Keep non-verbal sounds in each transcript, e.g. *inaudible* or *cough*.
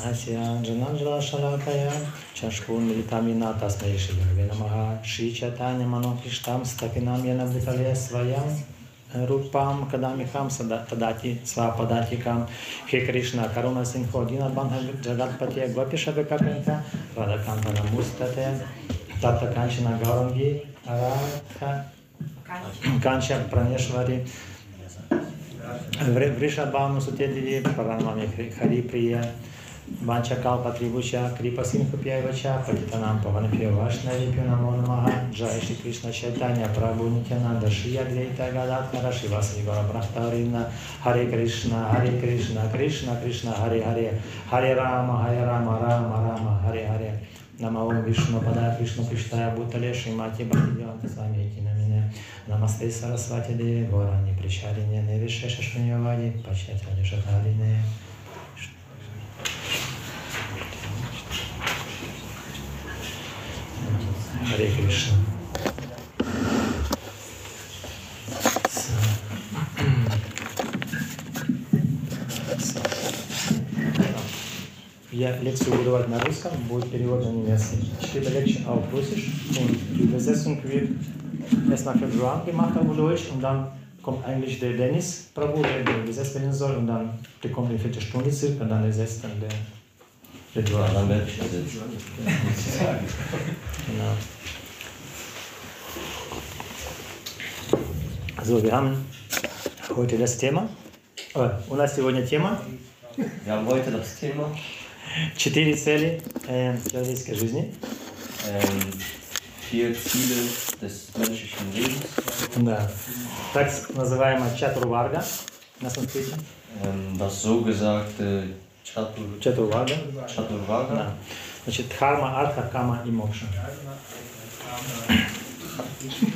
Anghasyanjanandra Shalakaya Chashkun Militamina Tasmai Shri Gurave Namaha Shri Chaitanya Manokrishtam Stapinam Yana Vitale Svayam Rupam Kadamikam Tadati Svapadatikam He Krishna Karuna Singho Dina Bandha Jagatpatiya Gopisha Vikapinta Radhakanta Namustate Tata Kanchana Gaurangi Radha Kancha Praneshvari Vrishabhanu Sutedidi Paranamami Haripriya Haripriya Kalpa tribucha kripa sinhupyaivacha patitanam pavanapyo vašnavipyo namo namaha Jai Shri Krishna Chaitanya Prabhu Nityananda Shri Advaita Gadatmara Shivasani Gora Brahtarinda Hare Krishna Hare Krishna Krishna Krishna Hare Hare Hare Rama Hare Rama Rama Rama Hare Hare Nama Om Vishnu Pada Vishnu Krishtaya Bhutale Shrimati Bhaktivedanta Swami Iti Namine Namaste Sarasvati Devi Gorani Pricharine Nevishesha Shpunyavadi Pachyatali Shataline Харе Кришна. Я лекцию буду давать на русском, будет перевод на немецкий. Später Lecture auf Russisch und die Übersetzung wird erst nach Februar gemacht auf Deutsch und dann kommt eigentlich der Dennis Prabhu, der übersetzt werden soll und dann bekommt eine Viertelstunde circa und dann ersetzt dann der Februar. Ja, dann werde ich ersetzen. Genau. So, wir haben heute das Thema. Äh, у нас сегодня тема Wir haben heute das Thema «Четыре цели э, человеческой жизни». ähm, vier Ziele des menschlichen Lebens. Да. Так называемая чатурварга на санскрите. Ähm, das so gesagte Chatur, Чатурварга. Chaturvaga. Да. Значит, дхарма, артха, кама и мокша.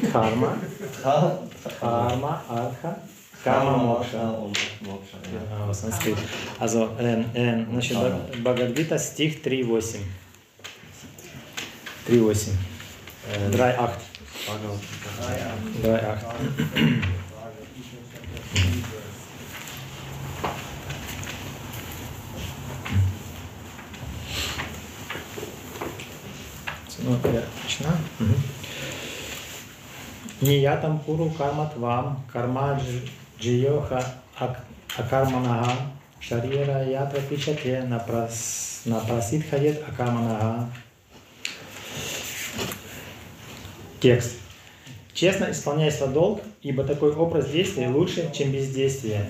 Дхарма, Dha- дхарма, артха, кама, мокша. und Moksha. Ja. В санскрите. Also, ähm, ähm, значит, Бхагавадгита, стих 3.8. 3.8. Ähm, 3.8. Bhagavad- 3.8. Ну, я начинаю. Мгм. Ниятам куру карматвам, карма дж- джиоха ак- акарманага, шарира ятра пичате, напрас- напрасит хадет акарманага. Текст. Честно исполняй свой долг, ибо такой образ действия лучше, чем бездействие.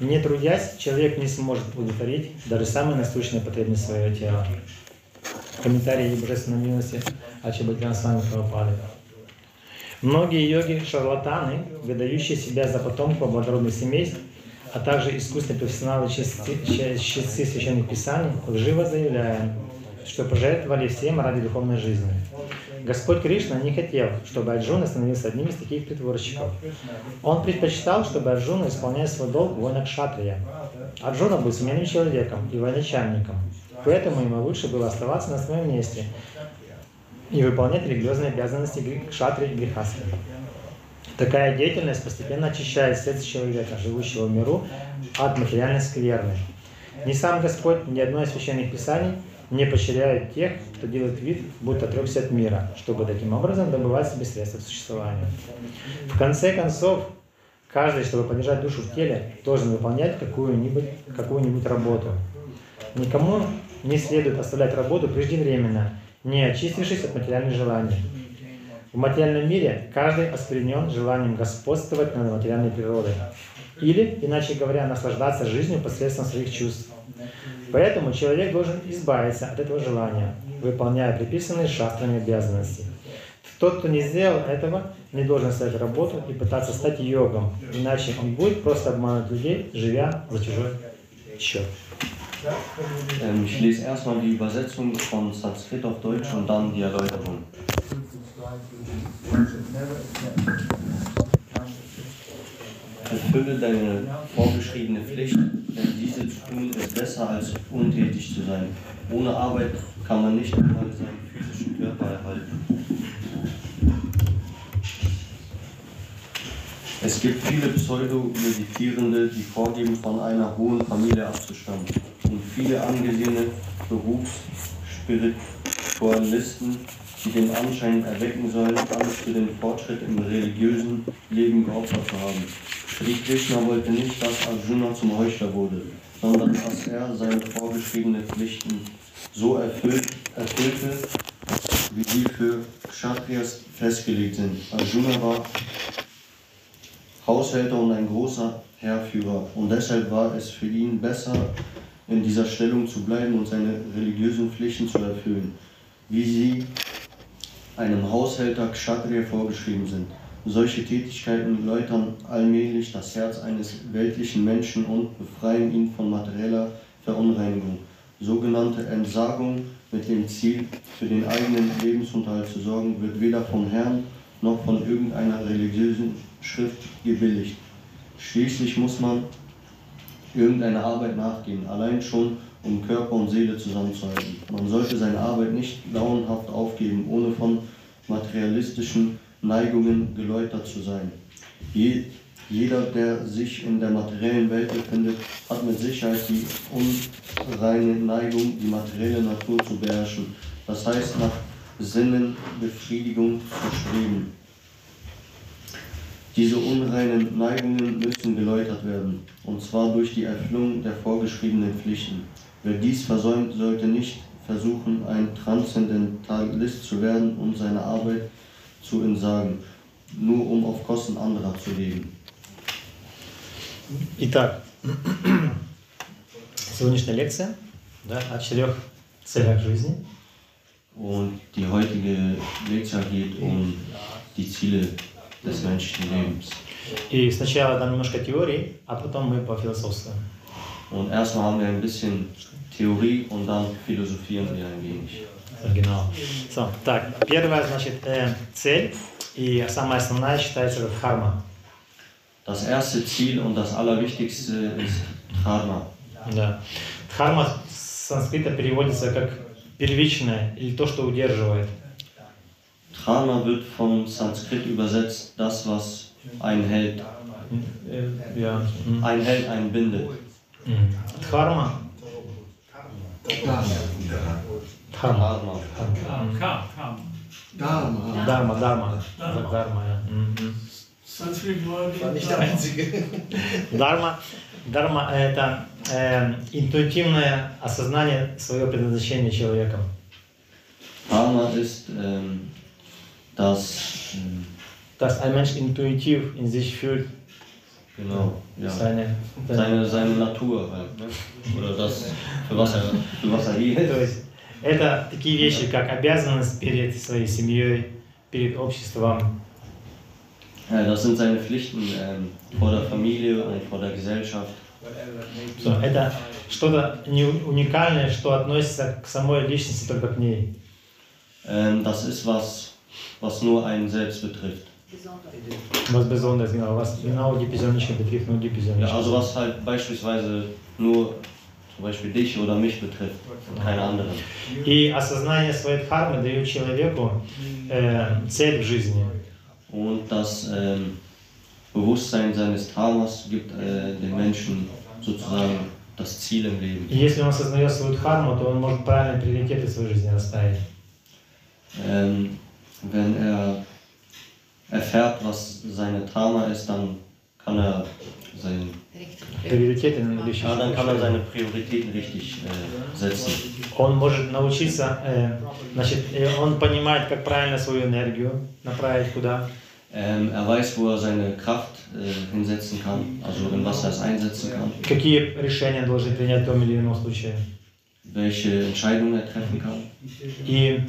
Не трудясь, человек не сможет удовлетворить даже самые насущные потребности своего тела. Комментарии Божественной милости Ачабатяна с вами Прабхупады. Многие йоги-шарлатаны, выдающие себя за потомков благородных семейств, а также искусственные профессионалы чтецы священных писаний, лживо заявляя, что пожертвовали всем ради духовной жизни. Господь Кришна не хотел, чтобы Арджуна становился одним из таких притворщиков. Он предпочитал, чтобы Арджуна исполнял свой долг воина Кшатрия. Арджуна был смелым человеком и военачальником, поэтому ему лучше было оставаться на своем месте и выполнять религиозные обязанности Кшатри и Грихаски. Такая деятельность постепенно очищает сердце человека, живущего в миру, от материальной скверны. Ни сам Господь, ни одно из священных писаний не поощряет тех, кто делает вид, будто отрекся от мира, чтобы таким образом добывать себе средства к существованию. В конце концов, каждый, чтобы поддержать душу в теле, должен выполнять какую-нибудь какую работу. Никому не следует оставлять работу преждевременно, не очистившись от материальных желаний. В материальном мире каждый осквернен желанием господствовать над материальной природой. Или, иначе говоря, наслаждаться жизнью посредством своих чувств. Поэтому человек должен избавиться от этого желания, выполняя приписанные шастрами обязанности. Тот, кто не сделал этого, не должен ставить работу и пытаться стать йогом, иначе он будет просто обманывать людей, живя за чужой счет. Ähm, ich lese erstmal die Übersetzung von Sanskrit auf Deutsch und dann die Erläuterung. Erfülle deine vorgeschriebene Pflicht, denn diese zu tun ist besser als untätig zu sein. Ohne Arbeit kann man nicht einmal seinen physischen Körper erhalten. Es gibt viele Pseudo-Meditierende, die vorgeben, von einer hohen Familie abzustammen. Und viele angesehene Berufsspiritualisten, die den Anschein erwecken sollen, alles für den Fortschritt im religiösen Leben geopfert zu haben. Sri Krishna wollte nicht, dass Arjuna zum Heuchler wurde, sondern dass er seine vorgeschriebenen Pflichten so erfüllt, erfüllte, wie sie für Kshatriyas festgelegt sind. Arjuna war Haushälter und ein großer Heerführer und deshalb war es für ihn besser, in dieser Stellung zu bleiben und seine religiösen Pflichten zu erfüllen, wie sie einem Haushälter Kshatriya vorgeschrieben sind. Solche Tätigkeiten läutern allmählich das Herz eines weltlichen Menschen und befreien ihn von materieller Verunreinigung. Sogenannte Entsagung mit dem Ziel, für den eigenen Lebensunterhalt zu sorgen, wird weder vom Herrn noch von irgendeiner religiösen Schrift gebilligt. Schließlich muss man irgendeiner Arbeit nachgehen, allein schon um Körper und Seele zusammenzuhalten. Man sollte seine Arbeit nicht launenhaft aufgeben, ohne von materialistischen Neigungen geläutert zu sein. Je, jeder, der sich in der materiellen Welt befindet, hat mit Sicherheit die unreine Neigung, die materielle Natur zu beherrschen. Das heißt, nach Sinnenbefriedigung zu streben. Diese unreinen Neigungen müssen geläutert werden, und zwar durch die Erfüllung der vorgeschriebenen Pflichten. Wer dies versäumt, sollte nicht versuchen, ein Transzendentalist zu werden und seine Arbeit zu entsagen, nur um auf Kosten anderer zu leben. Итак, сегодняшняя лекция да, о четырех целях жизни. Und die heutige Lektion geht um die Ziele des menschlichen Lebens. И сначала там немножко теории, а потом мы пофилософствуем. Und erstmal haben wir ein bisschen Theorie und dann philosophieren wir ein wenig. Genau. So, так, первая, значит, э, цель и самая основная считается как харма. Das erste Ziel und das allerwichtigste ist Dharma. Да. Дхарма с санскрита переводится как первичное или то, что удерживает. Dharma wird vom Sanskrit übersetzt, das, was einen hält. Э, ja. м. Ein bindet. М. Дхарма. Дхарма. Dharma. Kam. Dharma. Дарма, дарма. Дарма, ja. War nicht der einzige. Дарма, дарма – это э, интуитивное осознание своего предназначения человеком. Dharma ist ähm, das, ähm, Dass ein Mensch intuitiv in sich fühlt, genau, ja, seine, seine, seine Natur halt, ne? Oder das, für was er, für was er hier есть это такие вещи, как обязанность перед своей семьей, перед обществом, Ja, das sind seine Pflichten ähm, vor der Familie und vor der Gesellschaft. Всё, это что-то не уникальное, что относится к самой личности, только к ней. Ähm, das ist was, was nur einen selbst betrifft. Was Besonderes, genau, was genau die Persönlichkeit betrifft, nur die Ja, Persönlichkeit. also was halt beispielsweise nur zum Beispiel dich oder mich betrifft und keine anderen. И осознание своей дхармы дает человеку э, цель в жизни. Und das ähm, Bewusstsein seines Dharmas gibt äh, den Menschen sozusagen das Ziel im Leben. И если он осознает свою дхарму, то он может правильно приоритеты в своей жизни расставить. Ähm, wenn er erfährt, was seine Dharma ist, dann kann er, sein, Приоритеты ja, dann kann er seine Prioritäten richtig äh, setzen. Он может научиться, э, значит, э, он понимает, как правильно свою энергию направить куда. Ähm, er weiß, wo er seine Kraft äh, hinsetzen kann, also in was er es einsetzen kann, Какие решения должен принять в том или ином случае. welche Entscheidungen er treffen kann. И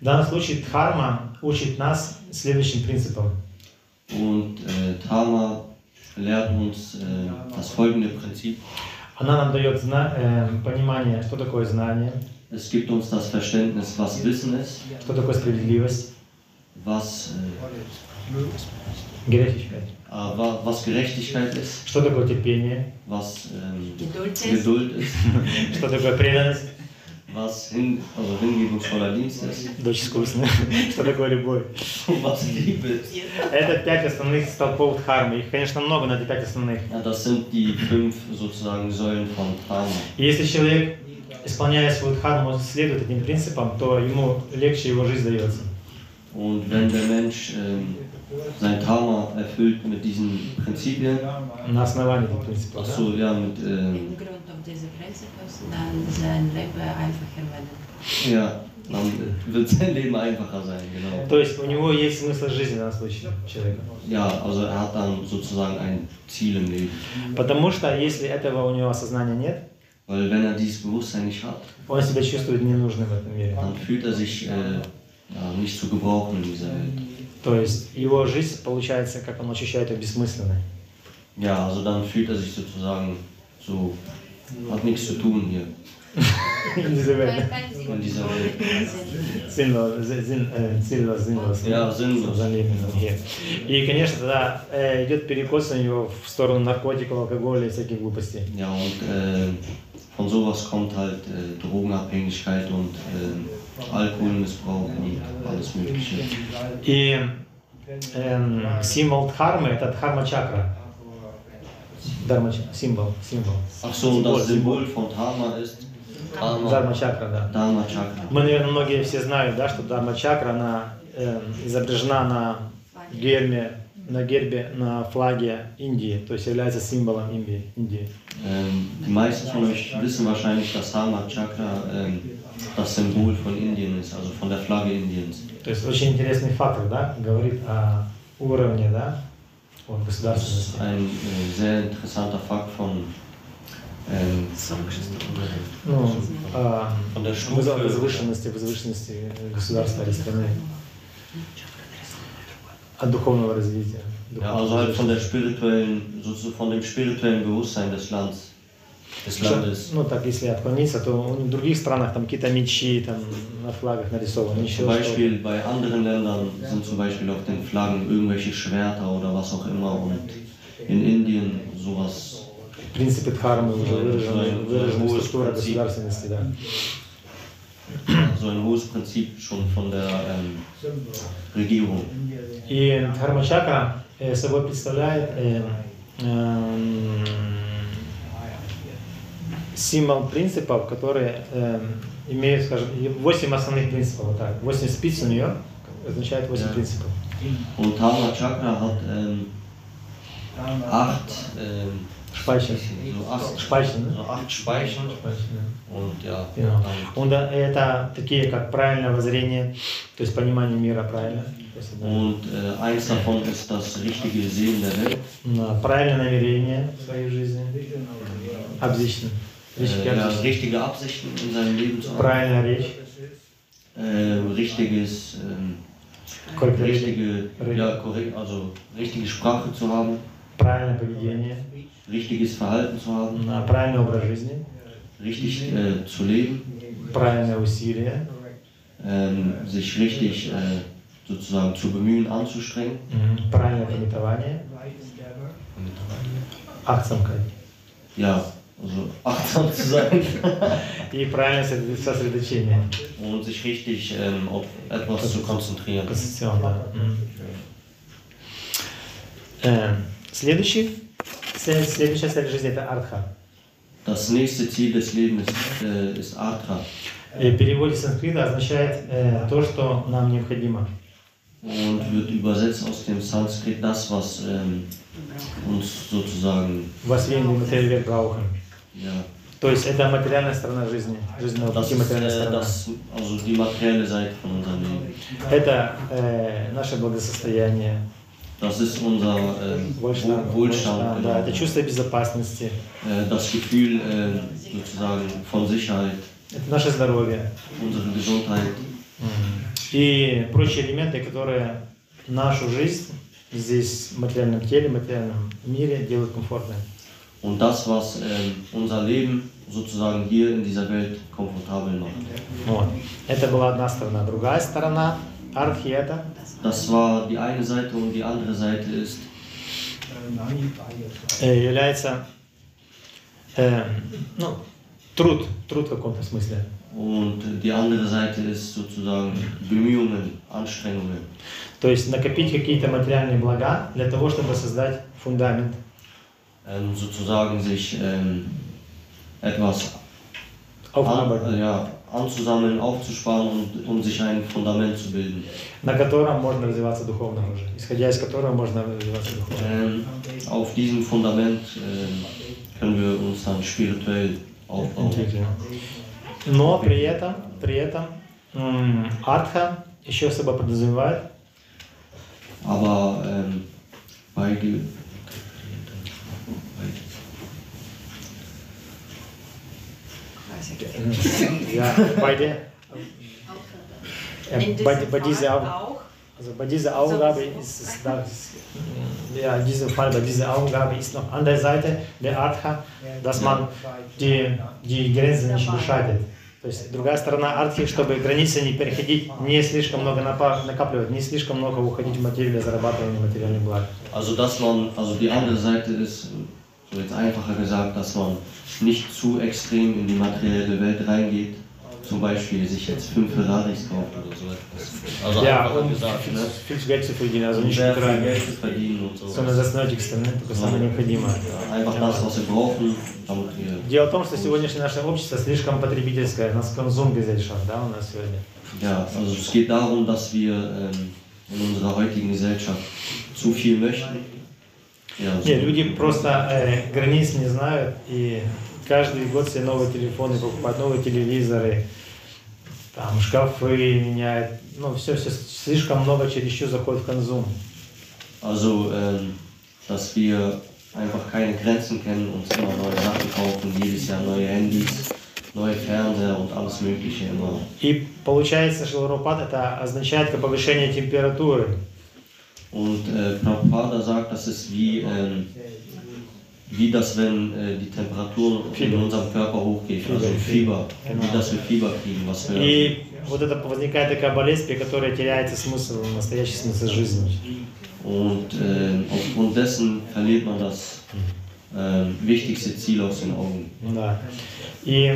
в данном случае дхарма учит нас следующим принципам. Und äh, Dharma lehrt uns äh, das folgende Prinzip. Она нам дает зна- э, понимание, что такое знание, Es gibt uns das Verständnis, was Wissen ist, что такое справедливость, was, äh, gerechtigkeit, äh, wa- was Gerechtigkeit ist, что такое терпение, was ähm, Geduld ist. Geduld ist, что такое преданность, was hin, also hingebungsvoller Dienst ist Дочь искусная. *laughs* Что такое любовь? was Liebe ist. Это пять основных столпов дхармы. Их, конечно, много, но это пять основных. Ja, das sind die fünf sozusagen Säulen von Dharma. Если человек, исполняя свою дхарму, следует этим принципам, то ему легче его жизнь дается. Und wenn der Mensch ähm, sein Dharma erfüllt mit diesen Prinzipien, На основании этих принципов. ja, mit, ähm, Einfacher werden. ja, dann wird sein Leben einfacher sein, genau. То есть у него есть смысл жизни данном случае человека. Ja, also er hat dann sozusagen ein Ziel im Leben. Потому что если этого у него осознания нет, Weil wenn er dieses Bewusstsein nicht hat, он себя чувствует ненужным в этом мире. dann fühlt er sich äh, ja, nicht zu gebrauchen in dieser Welt. То есть его жизнь получается, как он ощущает ее бессмысленной. Ja, also dann fühlt er sich sozusagen so, hat nichts zu tun hier *laughs* Незаветно. in dieser Welt. Сильно, зин- э, сильно sinnlos. Ja, sinnlos. За ними, за ними. И, конечно, тогда э, идет перекос у него в сторону наркотиков, алкоголя и всяких глупостей. Ja, und äh, von sowas kommt halt äh, Drogenabhängigkeit und äh, Alkoholmissbrauch und alles Mögliche. И эм, символ дхармы – это дхарма-чакра. Дharma, символ, символ. Und das Symbol von Dharma ist Dharma, Дharма-чакра, да. Chakra. Мы, наверное, многие все знают, да, что Дharма-чакра, она эм, изображена на гербе, на гербе, на флаге Индии, то есть является символом Индии. Индии. Ähm, die meisten von euch wissen wahrscheinlich, dass Dharma Chakra ähm, das Symbol von Indien ist, also von der Flagge Indiens. То есть очень интересный фактор, да, говорит о уровне, да, вот, Das ist государственности. ein äh, sehr interessanter Fakt von, ähm, Ну, о von der воз- Stufe. возвышенности, возвышенности государства или страны. От духовного развития. Ja, also halt von der spirituellen, sozusagen von dem spirituellen Bewusstsein des Landes. Des Landes. Ну, так, если отклониться, то в других странах там какие-то мечи там на флагах нарисованы, еще Zum что-то. Beispiel bei anderen Ländern sind zum Beispiel auf den Flaggen irgendwelche Schwerter oder was auch immer und in Indien sowas. В принципе, дхармы уже выражены, выражена Hohes структура Prinzip. государственности, да. So ein hohes Prinzip schon von der ähm, Regierung. И дхарма-чакра э, собой представляет э, эм, символ принципов, которые эм, имеют, скажем, 8 основных принципов. Вот так. 8 спиц у нее означает 8 Ja. принципов. Und Dharma Chakra hat ähm, acht, ähm, Speicher. so acht, Speicher, ne? so acht Speichen Speicher, да. und ja, Genau. Und э, это такие, как правильное воззрение, то есть понимание мира правильно, und äh, eins davon ist das richtige Sehen der Welt. правильное намерение в своей жизни, Absichten, Äh, richtige ja, Absichten, richtige Absichten in seinem Leben zu haben. правильная речь, Äh, richtiges, ähm, корректная речь, richtige, ja, korrekt, also richtige Sprache zu haben, правильное поведение, richtiges Verhalten zu haben, м, правильный образ жизни, richtig äh, zu leben, правильное усилие, ähm, sich richtig äh, sozusagen zu bemühen, anzustrengen. м, правильное пометование, акцамкой Ja, also achtsam zu sein и правильное сосредо- сосредоточение. und sich richtig ähm, auf etwas zu konzentrieren. Конституцион, да. М. Э, Следующий, цель- следующая цель жизни это артха. Das nächste Ziel des Lebens ist, äh, ist Atra. И в переводе с санскрита означает э, то, что нам необходимо. und wird übersetzt aus dem Sanskrit das, was ähm, uns sozusagen, Was wir in dem материале brauchen. То есть это материальная сторона жизни, жизненного пути материальная äh, сторона. Это э, наше благосостояние, Das ist unser ähm, Wohlstand, Wohl- Wohlstand, да, genau. это чувство безопасности, äh, das Gefühl äh, sozusagen von Sicherheit, это наше здоровье. Unsere Gesundheit. И прочие элементы, которые нашу жизнь здесь в материальном теле, в материальном мире делают комфортной. Und das, was ähm, unser Leben sozusagen hier in dieser Welt komfortabel macht. Это была одна сторона. Другая сторона артхи это Das war die eine Seite und die andere Seite ist, э, является э, ну, труд, труд в каком-то смысле. Und die andere Seite ist sozusagen Bemühungen, Anstrengungen. То есть накопить какие-то материальные блага для того, чтобы создать фундамент. Ähm, sozusagen sich ähm, etwas an, Aufarbeiten, äh, ja, anzusammeln, aufzusparen und um sich ein Fundament zu bilden. на котором можно развиваться духовно уже, исходя из которого можно развиваться духовно. Ähm, auf diesem Fundament ähm, können wir uns dann spirituell aufbauen. Entwickeln. Но при этом, при этом м, артха еще собой подразумевает Aber ähm, bei, ja, bei, der, äh, In bei, diesem bei dieser Fall Au- auch. also bei dieser Aufgabe ist es das, ja, in diesem Fall bei dieser Aufgabe ist noch an der Seite der Artha, dass man die, die Grenzen nicht überschreitet. То есть другая сторона артхи, чтобы границы не переходить, не слишком много напа- накапливать, не слишком много уходить в материю для зарабатывания материальных благ. Also dass man, also die andere Seite ist, so jetzt einfacher gesagt, dass man nicht zu extrem in die materielle Welt reingeht. Zum Beispiel sich jetzt fünf Ferraris kauft oder so etwas. Also Ja, einfacher um gesagt, ne? viel Geld zu verdienen, also Um nicht sehr viel übertreiben, Geld zu verdienen und so. sondern das Nötigste, ne? только самое необходимое. Ja, einfach das, was wir brauchen, damit wir Дело в том, что сегодняшнее наше общество слишком потребительское, у нас консум gesellschaft, да, у нас сегодня. Ja, also es geht darum, dass wir ähm, in unserer heutigen Gesellschaft zu viel möchten. Не, люди просто э, границ не знают и каждый год себе новые телефоны покупают, новые телевизоры, там шкафы меняют, ну все, все слишком много чересчур заходит в консум. also ähm, dass wir einfach keine Grenzen kennen, uns immer neue Sachen kaufen, jedes Jahr neue Handys, neue Fernseher und alles Mögliche immer. И получается, шелуропад это означает повышение температуры. Und äh, Prabhupada sagt, das ist wie, ähm, wie das, wenn äh, die Temperatur in Fieber. unserem Körper hochgeht, Fieber, also Fieber, Genau. wie das wir Fieber kriegen, was wir И вот это возникает такая болезнь, при которой теряется смысл, настоящий смысл жизни. Und äh, aufgrund dessen verliert man das äh, wichtigste Ziel aus den Augen. Да. И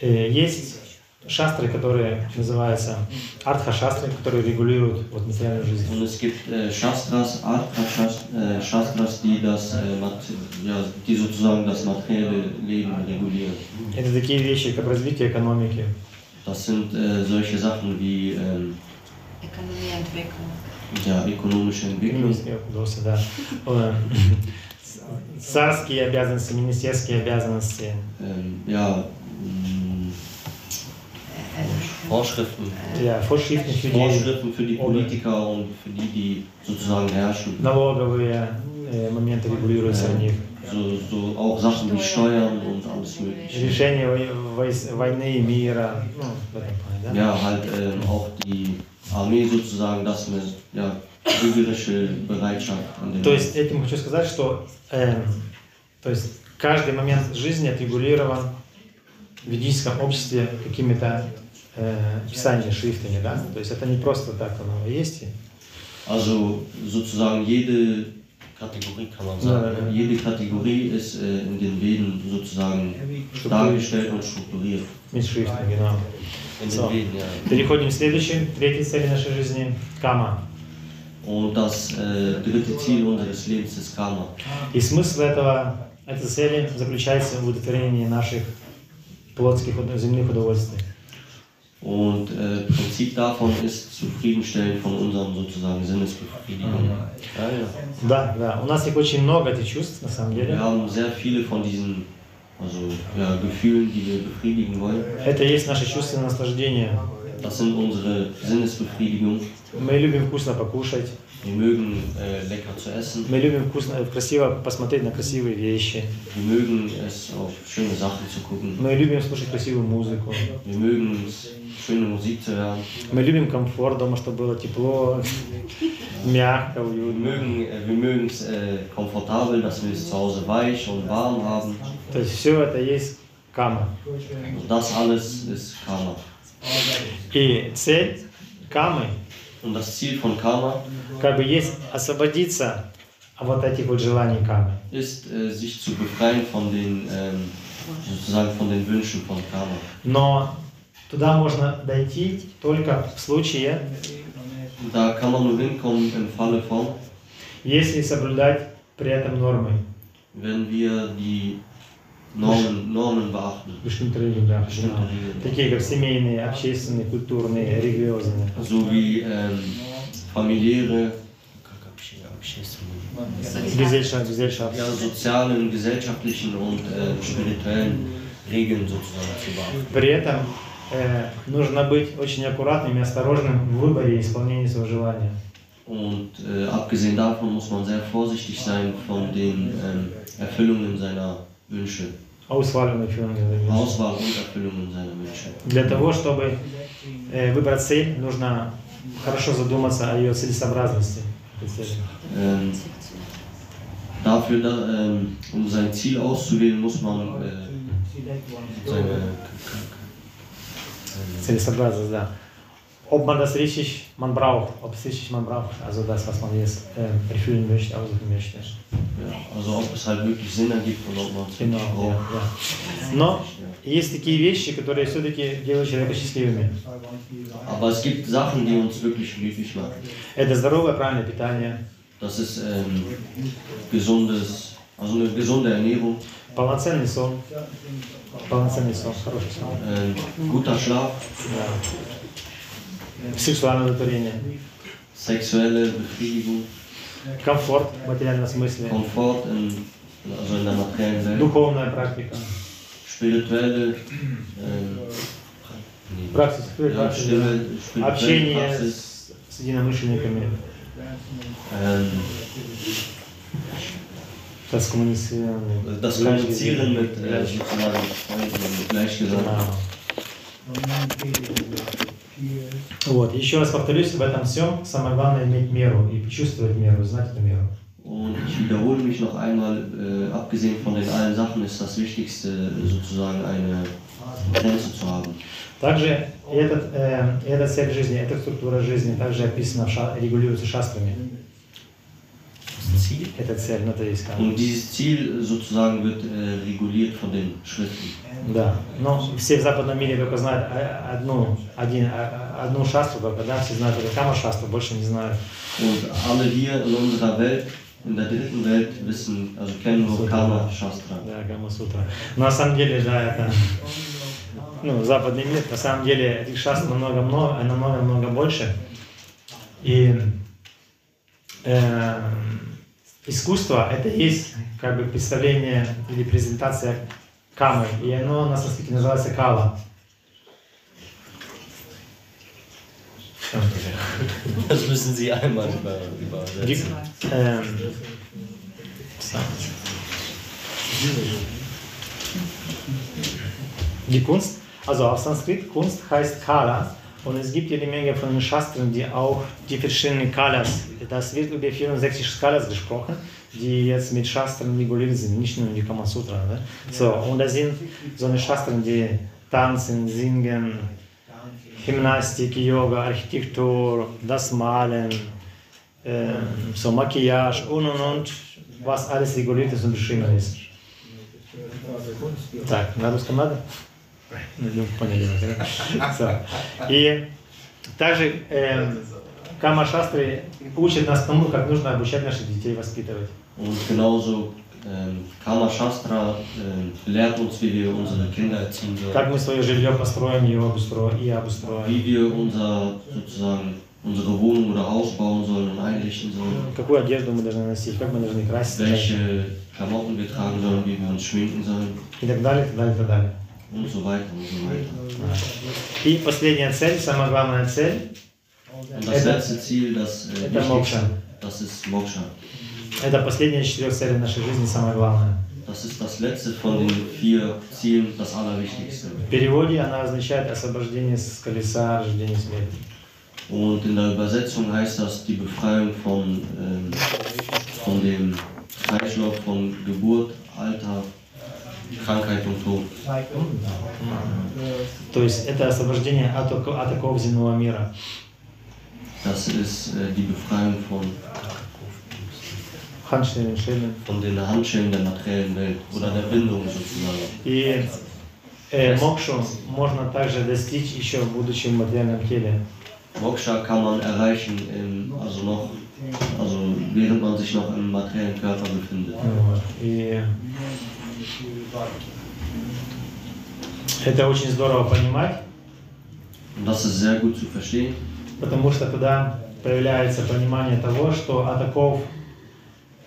э, есть шастры, которые называются артха-шастры, которые регулируют вот, материальную жизнь. Und es gibt äh, Shastras, Artha äh, Shastras, die das, äh, ja, die sozusagen das materielle Leben regulieren. Это такие вещи, как развитие экономики, Das sind äh, solche Sachen wie ähm, Ökonomieentwicklung. ja, ökonomische Entwicklung, да. Э, царские обязанности, министерские обязанности, ähm, ja, Äh, äh, Vorschriften, ja, Vorschriften für die Vorschriften für die Politiker und für die, die sozusagen herrschen. налоговые э, моменты регулируются в них. So, so auch Sachen wie Steuern und alles Mögliche. Решение войны и мира, ну? Ja, halt ähm, auch die Armee sozusagen, das eine ja, kriegerische Bereitschaft an den То есть этим хочу сказать, что эм, то есть каждый момент жизни отрегулирован в ведическом обществе какими-то э, писаниями, шрифтами, да? То есть это не просто так оно есть. Also sozusagen jede Kategorie kann man sagen. Ja, ja. Jede Kategorie ist äh, in den Veden sozusagen dargestellt und strukturiert. Mit шрифтами, genau. In den So. Veden, ja. Переходим к следующей, третьей цели нашей жизни – кама. Und das äh, dritte Ziel unseres Lebens ist Karma. И смысл этого, этой цели заключается в удовлетворении наших плотских земных удовольствий. Und äh, Prinzip davon ist Zufriedenstellen von unseren sozusagen Sinnesbefriedigungen. Ja, ja. Да, да. У нас их очень много, этих чувств, на самом Wir деле. haben sehr viele von diesen also, ja, Gefühlen, die wir befriedigen wollen. Это есть наше чувственное наслаждение. Das sind unsere Sinnesbefriedigungen. Мы любим вкусно покушать, Wir mögen äh, lecker zu essen. мы любим вкусно, э, красиво посмотреть на красивые вещи, Wir mögen es, auf schöne Sachen zu gucken. мы любим слушать красивую музыку, Wir mögen es, schöne Musik zu hören. мы любим комфорт дома, чтобы было тепло, *laughs* мягко, Wir уютно. mögen, äh, wir mögen es äh, komfortabel, dass wir es zu Hause weich und warm haben. То есть все это есть кама. Und das alles ist Karma. И цель камы Und das Ziel von Karma как бы есть освободиться от вот этих вот желаний камы. ist, äh, sich zu befreien von den ähm, sozusagen von den Wünschen von Karma. Но туда можно дойти только в случае, если соблюдать при этом нормы. wenn wir die Normen, Normen beachten. Bestimmte Regeln, да, Bestimmte genau. Regeln. Такие как семейные, общественные, культурные, религиозные. So wie ähm, familiäre, Gesellschaft, Gesellschaft. ja, sozialen, gesellschaftlichen und äh, spirituellen Regeln sozusagen zu beachten. При этом э, нужно быть очень аккуратным и осторожным в выборе и исполнении своего желания. Und äh, abgesehen davon muss man sehr vorsichtig sein von den ähm, Erfüllungen seiner Wünsche. Auswahl философии. Auswahl und Erfüllungen seiner Wünsche. Для того, чтобы э, выбрать цель, нужно хорошо задуматься о ее целесообразности. Ähm, dafür, da, ähm, um sein Ziel auszuwählen, muss man äh, seine, Целесообразность, да. Ob man das richtig man braucht, ob es richtig man braucht, also das, was man jetzt äh, erfüllen möchte, aussuchen möchte. ja, also ob es halt wirklich Sinn ergibt und ob man es Genau, wirklich ja, braucht. ja. Но есть такие вещи, которые все-таки делают человека счастливыми. Aber es gibt Sachen, die uns wirklich glücklich machen. Это здоровое, правильное питание, Das ist ähm, gesundes, also eine gesunde Ernährung, полноценный сон, Полноценный сон, хороший сон, guter Schlaf, да. сексуальное удовлетворение, sexuelle Befriedigung, комфорт в материальном смысле, in, also in der materiellen Welt, духовная практика, spirituelle, ähm, nee, практика, spirituelle общение с, единомышленниками, ähm, das Kommunizieren, das Kommunizieren mit äh, sozusagen Freunden und mit Gleichgesinnten. Вот, еще раз повторюсь, в этом всем самое главное иметь меру и чувствовать меру, знать эту меру. Und ich wiederhole mich noch einmal, äh, abgesehen von den allen Sachen ist das Wichtigste sozusagen eine Grenze zu haben. Также этот, э, эта цель жизни, эта структура жизни также описана, регулируется шастрами. Ziel? Эта цель, ну, есть, как, Und dieses Ziel sozusagen wird äh, reguliert von den Schriften. да. Но все в западном мире только знают одну, один, одну шастру, только, да, все знают только кама шастру, больше не знают. Und alle hier in unserer Welt, in der dritten Welt, wissen, also kennen nur Kama Shastra. Да, Гама Сутра. Но на самом деле, да, это ну, западный мир, на самом деле этих шастр намного-много, намного-много больше. И э, искусство это есть как бы представление или презентация камы, и оно на санскрите называется кала. Das müssen Sie einmal über, Die, übersetzen. ähm, so. Die Kunst, also auf Sanskrit, Kunst heißt Kala und es gibt jede Menge von den Shastren, die auch die verschiedenen Kalas, das wird über 64 Kalas gesprochen, die jetzt mit Shastren reguliert sind, nicht nur in die Kama Sutra. Ne? So, und da sind so eine Shastren, die tanzen, singen, Gymnastik, Yoga, Architektur, das Malen, ähm, so Maquillage und und und, was alles reguliert ist und beschrieben ist. Так, на русском Ну, поняли. да? И также эм, Кама Шастры учат нас тому, как нужно обучать наших детей воспитывать. Und genauso ähm, Kama Shastra ähm, lehrt uns, wie wir unsere Kinder erziehen sollen. Как мы свое жилье построим и обустроим, и обустроим. Wie wir unser, sozusagen, unsere Wohnung oder Haus bauen sollen und einrichten sollen. Какую одежду мы должны носить, как мы должны краситься. Welche Klamotten wir tragen sollen, wie wir uns schminken sollen. И так далее, и так далее, и так далее. So weiter. И последняя цель, самая главная цель, Это- Ziel, das äh, это мокша. das ist Moksha. Это последняя из четырех целей нашей жизни, самое главное. Das ist das letzte von den vier Zielen, das Allerwichtigste. В переводе она означает освобождение с колеса рождения смерти. Und in der Übersetzung heißt das die Befreiung von, ähm, von dem Kreislauf von Geburt, Alter, Krankheit und Tod. То есть это освобождение от, око- от оков земного мира. Das ist äh, die Befreiung von Handschellen, Schellen. von den Handschellen der materiellen Welt oder der Bindung sozusagen. И э, мокшу можно также достичь еще будучи в материальном теле. Moksha kann man erreichen, im, also noch, also während man sich noch im materiellen Körper befindet. Вот. И это очень здорово понимать, das ist sehr gut zu verstehen, потому что тогда появляется понимание того, что от оков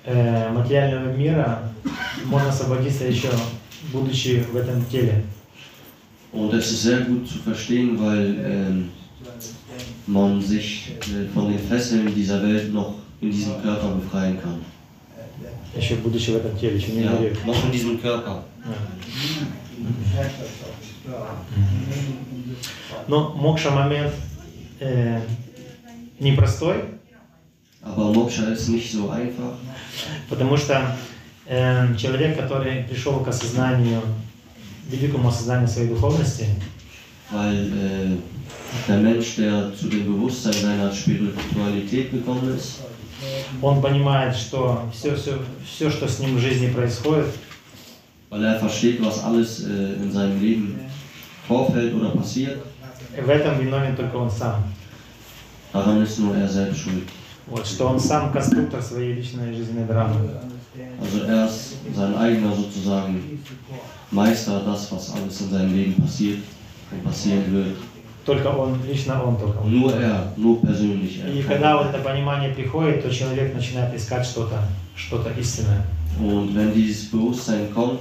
э, материального мира можно освободиться еще будучи в этом теле. Und es ist sehr gut zu verstehen, weil ähm, man sich äh, von den Fesseln dieser Welt noch in diesem Körper befreien kann. Еще будучи в этом теле, еще не Ja, умерев. noch in diesem Körper. Но мокша момент э, непростой, Aber Moksha ist nicht so einfach, потому что э, человек, который пришел к осознанию, великому осознанию своей духовности, weil äh, der Mensch, der zu dem Bewusstsein seiner Spiritualität gekommen ist, он понимает, что все, все, все, что с ним в жизни происходит, weil er versteht, was alles äh, in seinem Leben vorfällt oder passiert, в этом виновен только он сам. daran ist nur er selbst schuld. Вот, что он сам конструктор своей личной жизненной драмы. Also er ist sein eigener sozusagen Meister, das, was alles in seinem Leben passiert und passieren wird. Только он, лично он только. он. Nur er, nur persönlich И когда вот это понимание приходит, то человек начинает искать что-то, что-то истинное. Und wenn dieses Bewusstsein kommt,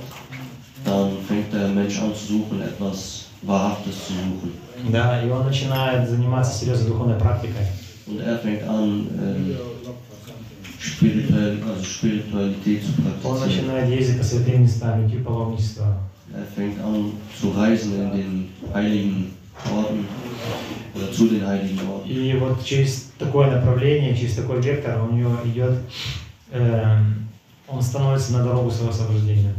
dann fängt der Mensch an zu suchen, etwas Wahrhaftes zu suchen. Да, и он начинает заниматься серьезной духовной практикой. Und er fängt an, äh, spirituell, also Spiritualität zu Он praktizieren. начинает ездить по святым местам, идти в паломничество. Er fängt an zu reisen in den heiligen Orten oder zu den heiligen Orten. И вот через такое направление, через такой вектор у него идет, эм, он становится на дорогу своего освобождения.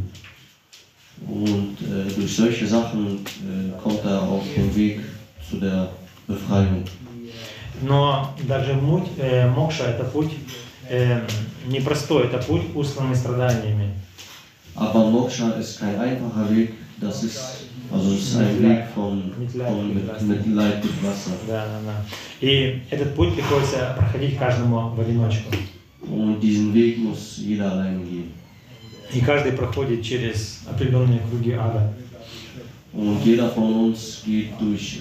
Und äh, durch solche Sachen äh, kommt er auf den Weg zu der Befreiung. Но даже муть, э, мокша это путь э, непростой, это путь, устланный страданиями. Aber Moksha ist kein einfacher Weg, das ist, also es ist ein Weg von, von mit, mit Wasser. Да, да, да. И этот путь приходится проходить каждому в одиночку. Und diesen Weg muss jeder alleine gehen. И каждый проходит через определенные круги ада. Und jeder von uns geht durch,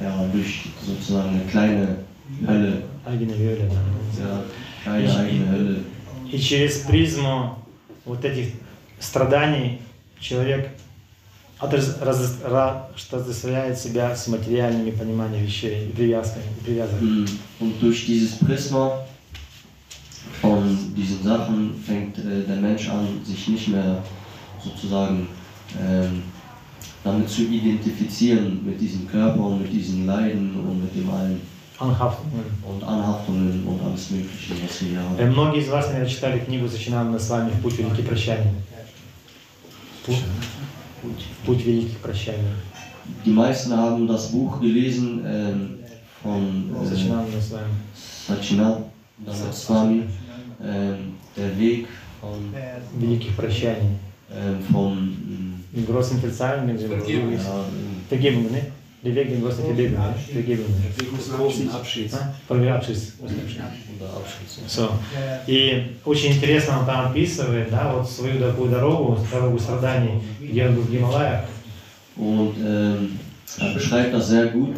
äh, ja, durch sozusagen eine kleine Hölle, Агина Виоля, да. ja, keine eigene Hölle. И через призму вот этих страданий человек разосвяет себя с материальными пониманиями вещей, и привязками, и привязками. Mm, Und durch dieses Prisma von diesen Sachen fängt äh, der Mensch an, sich nicht mehr sozusagen ähm, damit zu identifizieren, mit diesem Körper und mit diesen Leiden und mit dem allen Анхафтungen. und Anhaftungen und alles Mögliche, was wir hier Э, haben. Многие из вас, наверное, читали книгу «Зачинанную с вами в путь великих прощаний». Путь, путь, путь великих прощаний. Die meisten haben das Buch gelesen ähm, von äh, «Зачинанную с вами». Sachinanda Swami, ähm, der Weg von, Великих прощаний. ähm, von mm, Die großen Verzeihungen sind Vergebung. ja, Vergebung, ne? Die Weg den großen Vergebung. А? Oder Abschluss. Все. И очень интересно он там описывает, да, вот свою такую дорогу, дорогу страданий, где он был в Гималаях. Und ähm, er beschreibt das sehr gut,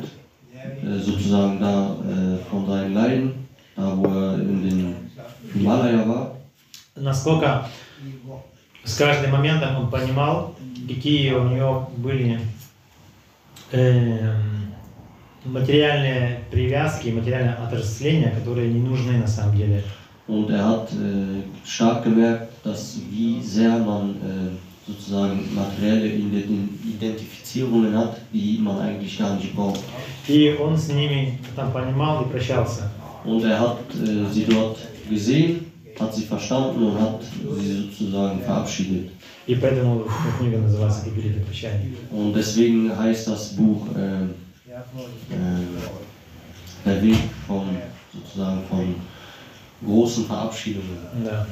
äh, sozusagen da äh, von seinen Leiden, da wo er in den Himalaya war. Насколько с каждым моментом он понимал, какие у него были эм, материальные привязки, материальные отождествления, которые не нужны на самом деле. Und er hat äh, stark gemerkt, dass wie sehr man äh, sozusagen materielle Ident- Identifizierungen hat, die man eigentlich gar nicht braucht. И он с ними там понимал и прощался. Und er hat äh, sie dort gesehen, hat sie verstanden und hat sie sozusagen verabschiedet. И поэтому эта книга называется «Как великое прощание». Und deswegen heißt das Buch äh, äh, Der Weg von sozusagen von großen Verabschiedungen. Да.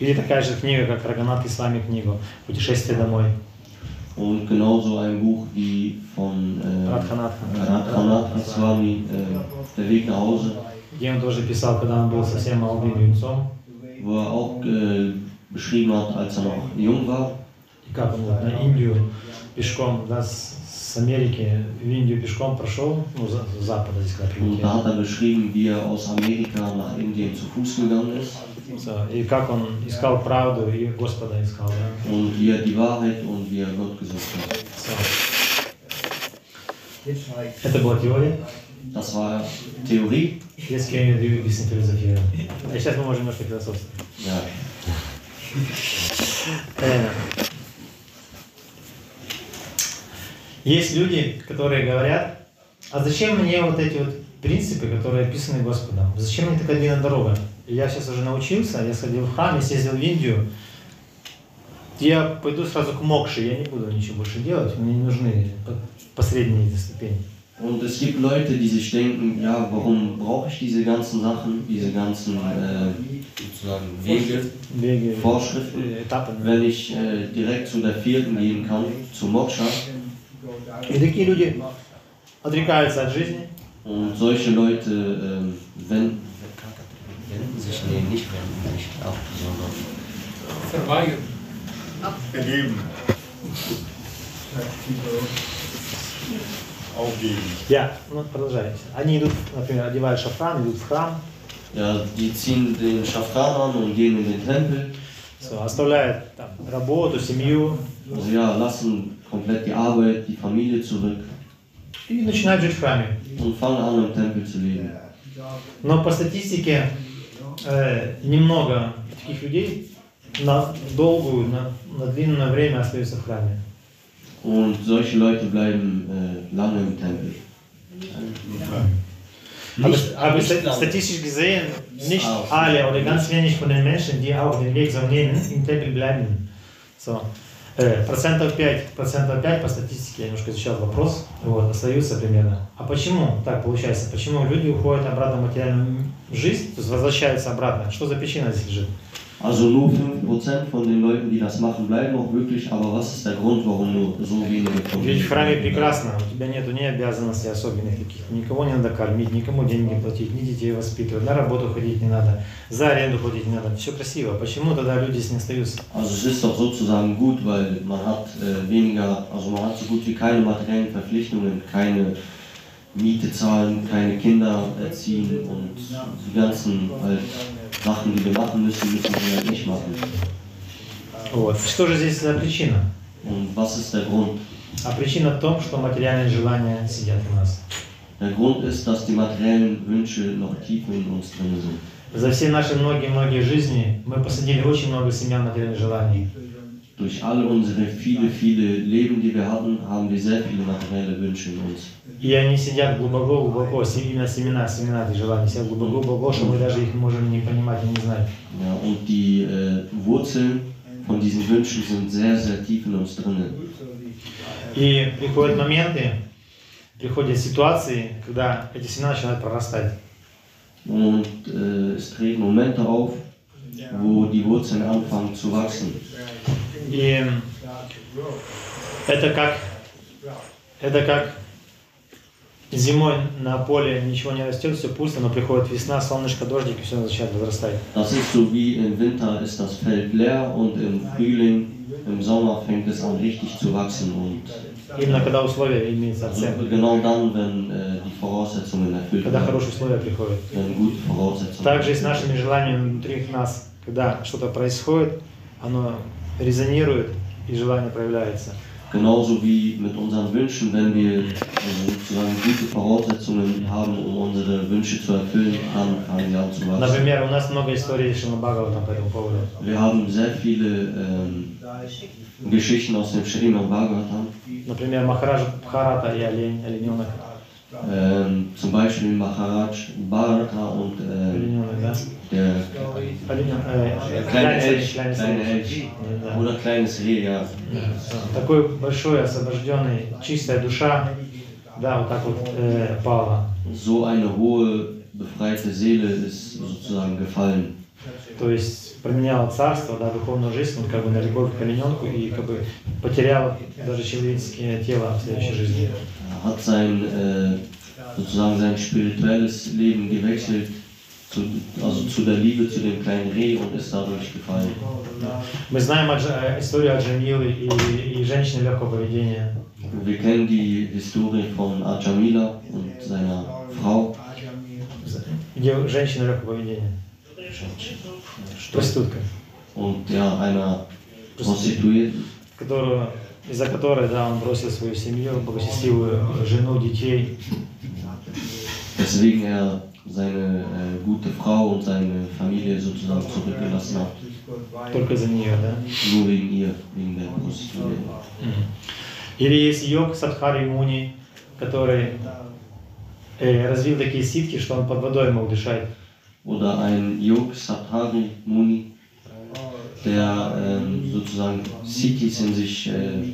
Или такая же книга, как Раганат с вами книгу «Путешествие домой». Und genauso ein Buch wie von äh. Radhanath Swami, äh, Der Weg nach Hause, Где он тоже писал, когда он был совсем молодым юнцом, wo er auch äh, beschrieben hat, als er noch jung war. и как он вот на Индию пешком, да, с, с Америки в Индию пешком прошел, ну, за, с запада здесь когда Und da hat er beschrieben, wie er aus Amerika nach Indien zu Fuß gegangen ist So, и как он искал правду и Господа искал, да. und wie er die Wahrheit und wie er Gott gesucht hat. So. Это была теория. Das war Theorie. Jetzt gehen wir ein bisschen philosophieren. А сейчас мы можем немножко философствовать. Э, Есть люди, которые говорят, а зачем мне вот эти вот принципы, которые описаны Господом? Зачем мне такая длинная дорога? Я сейчас уже научился, я сходил в храм, я съездил в Индию. Я пойду сразу к мокше, я не буду ничего больше делать, мне не нужны по- последние эти ступени. Und es gibt Leute, die sich denken, ja, warum brauche ich diese ganzen Sachen, diese ganzen äh, Wege, Wege, Vorschriften, wenn ich äh, direkt zu der vierten gehen kann, zu Moksha. Und solche Leute äh, wenden, wenden sich, nee, nicht wenden sich ab, sondern verweigern, äh, ergeben. Я, ну продолжайте. Они идут, например, одевают шафран, идут в храм, ja, die ziehen den Schafran an und gehen in den Tempel. всё, оставляют там, работу, семью Also ja, lassen komplett die Arbeit, die Familie zurück и начинают жить в храме. und fangen an, im Tempel zu leben. Но по статистике э, немного таких людей на долгую, на, на длинное время остаются в храме. Und solche Leute bleiben äh, lange im Tempel. Aber, aber sta- statistisch gesehen, nicht alle oder ganz wenig von den Menschen, die auch den Weg so nehmen, im Tempel bleiben. So. Э, процентов 5, процентов 5 по статистике, я немножко изучал вопрос, вот, остаются примерно. А почему так получается? Почему люди уходят обратно в материальную жизнь, то есть возвращаются обратно? Что за причина здесь лежит? Also nur 5% von den Leuten, die das machen, bleiben auch wirklich, aber was ist der Grund, warum nur so wenige von Ведь в храме прекрасно, у тебя нету ни обязанностей особенных таких, никого не надо кормить, никому деньги платить, ни детей воспитывать, на работу ходить не надо, за аренду ходить не надо, все красиво. Почему тогда люди здесь не остаются? Also es ist doch sozusagen gut, weil man hat äh, weniger, also man hat so gut wie keine materiellen Verpflichtungen, keine Miete zahlen, keine Kinder erziehen und die ganzen halt, Sachen, die wir machen müssen, müssen wir halt nicht machen. Вот. Что же здесь за причина? Und was ist der Grund? А причина в том, что материальные желания сидят в нас. Der Grund ist, dass die materiellen Wünsche noch tief in uns drin sind. За все наши многие-многие жизни мы посадили очень много семян материальных желаний. Durch all unsere viele, viele Leben, die wir hatten, haben wir sehr viele materielle Wünsche in uns. И они сидят глубоко-глубоко, се- именно семена, семена этих желаний, сидят глубоко-глубоко, что мы даже их можем не понимать и не знать. Ja, und die äh, Wurzeln von diesen Wünschen sind sehr, sehr tief in uns drin. И приходят моменты, приходят ситуации, когда эти семена начинают прорастать. Und äh, es treten Momente auf, wo die Wurzeln anfangen zu wachsen. И это как, это как зимой на поле ничего не растет, все пусто, но приходит весна, солнышко, дождик, и все начинает возрастать. Das ist so wie im Winter ist das Feld leer und im Frühling, im Sommer fängt es an richtig zu wachsen. Und Именно когда условия имеются оценка, genau dann, wenn äh, die Voraussetzungen erfüllt когда хорошие условия приходят. wenn gute Voraussetzungen Также и с нашими желаниями внутри нас, когда что-то происходит, оно резонирует и желание проявляется. Genauso wie mit unseren Wünschen, wenn wir sozusagen gute Voraussetzungen haben, um unsere Wünsche zu erfüllen, dann fangen wir an zu wachsen. Например, у нас много историй Шимабагава по этому поводу. Wir haben sehr viele ähm, Geschichten aus dem Srimad Bhagavatam, Например, Махарадж Бхарата и олень, олененок. ähm, zum Beispiel Maharaj Bharata und äh, Олененок, да? Der kleine Elch, kleines kleine Elch. Elch Да. oder kleines Reh, ja. Такой большой, освобожденный, чистая душа, да, вот так вот э, пала. So eine hohe befreite Seele ist sozusagen gefallen. То есть променял царство, да, духовную жизнь, как бы на любовь к олененку и как бы потерял даже человеческое тело в следующей жизни. Hat sein, äh, sozusagen sein spirituelles Leben gewechselt, zu, also zu der Liebe zu dem kleinen Reh und ist dadurch gefallen. Мы знаем э, историю о Джамилы и, и женщине легкого поведения. Wir kennen die Historie von Ajamila und seiner Frau. Где женщина легкого поведения? Проститутка. und ja, einer Prostituierten, Которую, из-за которой да, он бросил свою семью, благочестивую жену, детей. weswegen er seine äh, gute Frau und seine Familie sozusagen zurückgelassen hat. Только за нее, да? Nur wegen ihr, wegen der Prostituierten. Или есть йог Садхари Муни, который э, развил такие ситки, что он под водой мог дышать. Oder ein Yog Sathari Muni, der ähm, sozusagen Siddhis in sich äh,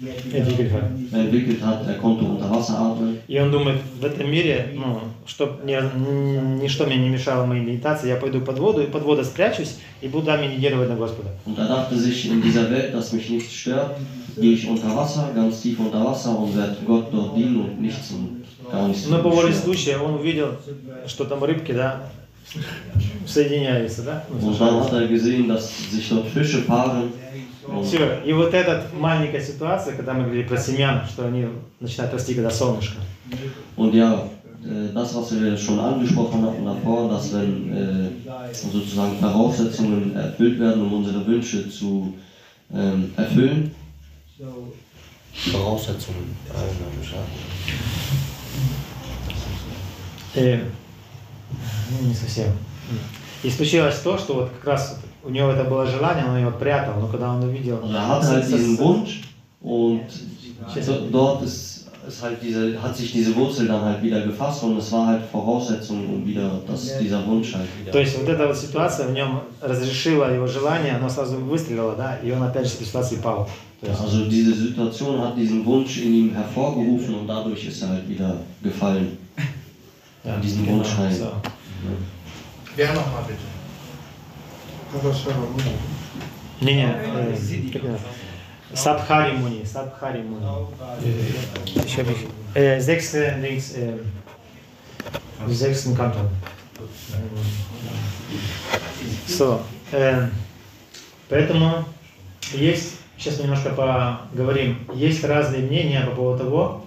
Entwickelt hat. entwickelt hat. Er konnte unter Wasser atmen. И он думает, в этом мире, ну, чтобы ничто мне не мешало моей медитации, я пойду под воду и под водой спрячусь и буду медитировать на Господа. Und er dachte sich, in dieser Welt, dass mich nichts stört, gehe ich unter Wasser, ganz tief unter Wasser und werde Gott dort dienen und nichts und gar nichts Но по воле случая он увидел, что там рыбки, да, соединяются, да? Ну, Und dann hat er gesehen, dass sich dort Fische paaren. Все. И вот эта маленькая ситуация, когда мы говорили про семян, что они начинают расти, когда солнышко. Und ja, äh, das, was wir schon angesprochen hatten davor, dass wenn äh, sozusagen Voraussetzungen erfüllt werden, um unsere Wünsche zu ähm, erfüllen. Voraussetzungen. Э, ну, не совсем. И случилось то, что вот как раз у него это было желание, он его прятал, но когда он увидел... Also er hatte halt diesen Wunsch und Сейчас. so, dort ist, ist halt diese, hat sich diese Wurzel dann halt wieder gefasst und es war halt Voraussetzung, um wieder, dass dieser Wunsch halt wieder. То есть вот эта вот ситуация в нем разрешила его желание, оно сразу выстрелило, да, и он опять же с этой ситуации пал. То есть, Also diese Situation hat diesen Wunsch in ihm hervorgerufen und dadurch ist er halt wieder gefallen. *laughs* да, diesen genau, Wunsch rein. so. Wer nochmal bitte? Не-не, э, как это? Садхари Муни, Садхари Муни. Äh, Ich habe äh, sechste, links, äh, sechsten Kanton. So, э, поэтому есть, сейчас мы немножко поговорим, есть разные мнения по поводу того,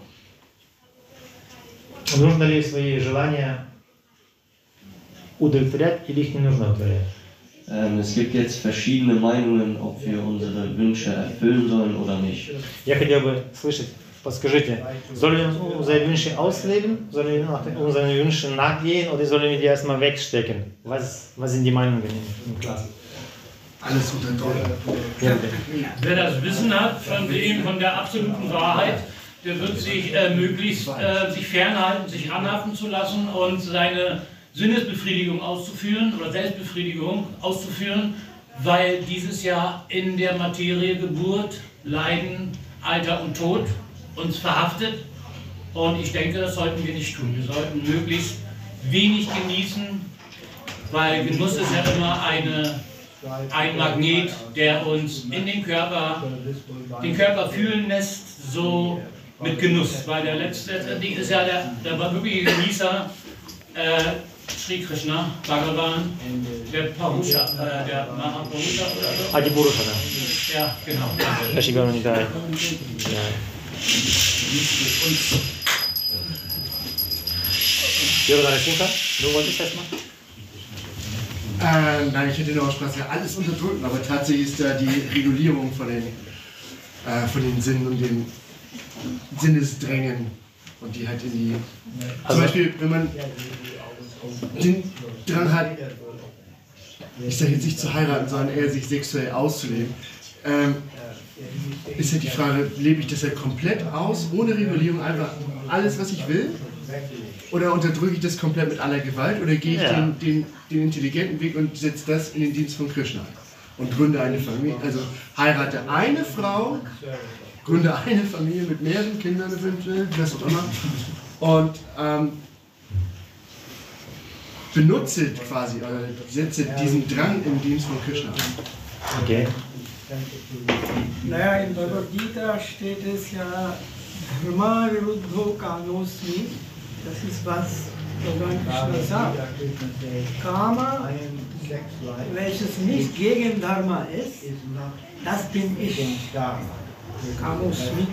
нужно ли свои желания удовлетворять или их не нужно удовлетворять. Ähm, es gibt jetzt verschiedene Meinungen, ob wir unsere Wünsche erfüllen sollen oder nicht. Я хотел бы слышать, подскажите, sollen wir unsere Wünsche ausleben, sollen wir nach unseren Wünschen nachgehen oder sollen wir die erstmal wegstecken? Was, was sind die Meinungen im Klasse? Alles unterdrücken. Ja, bitte. Wer das Wissen hat von dem, von der absoluten Wahrheit, der wird sich äh, möglichst äh, sich fernhalten, sich anhaften zu lassen und seine Sinnesbefriedigung auszuführen oder Selbstbefriedigung auszuführen, weil dieses Jahr in der Materie Geburt, Leiden, Alter und Tod uns verhaftet. Und ich denke, das sollten wir nicht tun. Wir sollten möglichst wenig genießen, weil Genuss ist ja immer eine ein Magnet, der uns in den Körper, den Körper fühlen lässt, so mit Genuss. Weil der letzte, die ist ja der, der wirkliche Genießer, äh, Sri Krishna Bhagavan, der Parusha, äh, uh, der Mahaparusha oder so? Adi Purusha, ne? Ja, genau. Ja, ich bin noch Der Shigano Nidai. Wäre deine Schulter? Du wolltest das machen? Äh, nein, ich hätte noch Spaß ja alles unterdrücken, aber tatsächlich ist da die Regulierung von den, äh, von den Sinnen und dem Sinnesdrängen und die halt in die. Also, zum Beispiel, wenn man den Drang hat, ich sage jetzt nicht zu heiraten, sondern eher sich sexuell auszuleben, ähm, ist halt die Frage, lebe ich das halt komplett aus, ohne Regulierung, einfach alles, was ich will? Oder unterdrücke ich das komplett mit aller Gewalt? Oder gehe ich Ja. den, den, den intelligenten Weg und setze das in den Dienst von Krishna? Und gründe eine Familie, also heirate eine Frau, gründe eine Familie mit mehreren Kindern eventuell, was auch immer. Und ähm, benutze quasi, oder setze diesen Drang im Dienst von Krishna. Okay. Naja, in Bhagavad Gita steht es ja, Dharma Viruddho Kamosmi, das ist was Bhagavan Krishna sagt. Kama, welches nicht gegen Dharma ist, das bin ich. Kamosmi.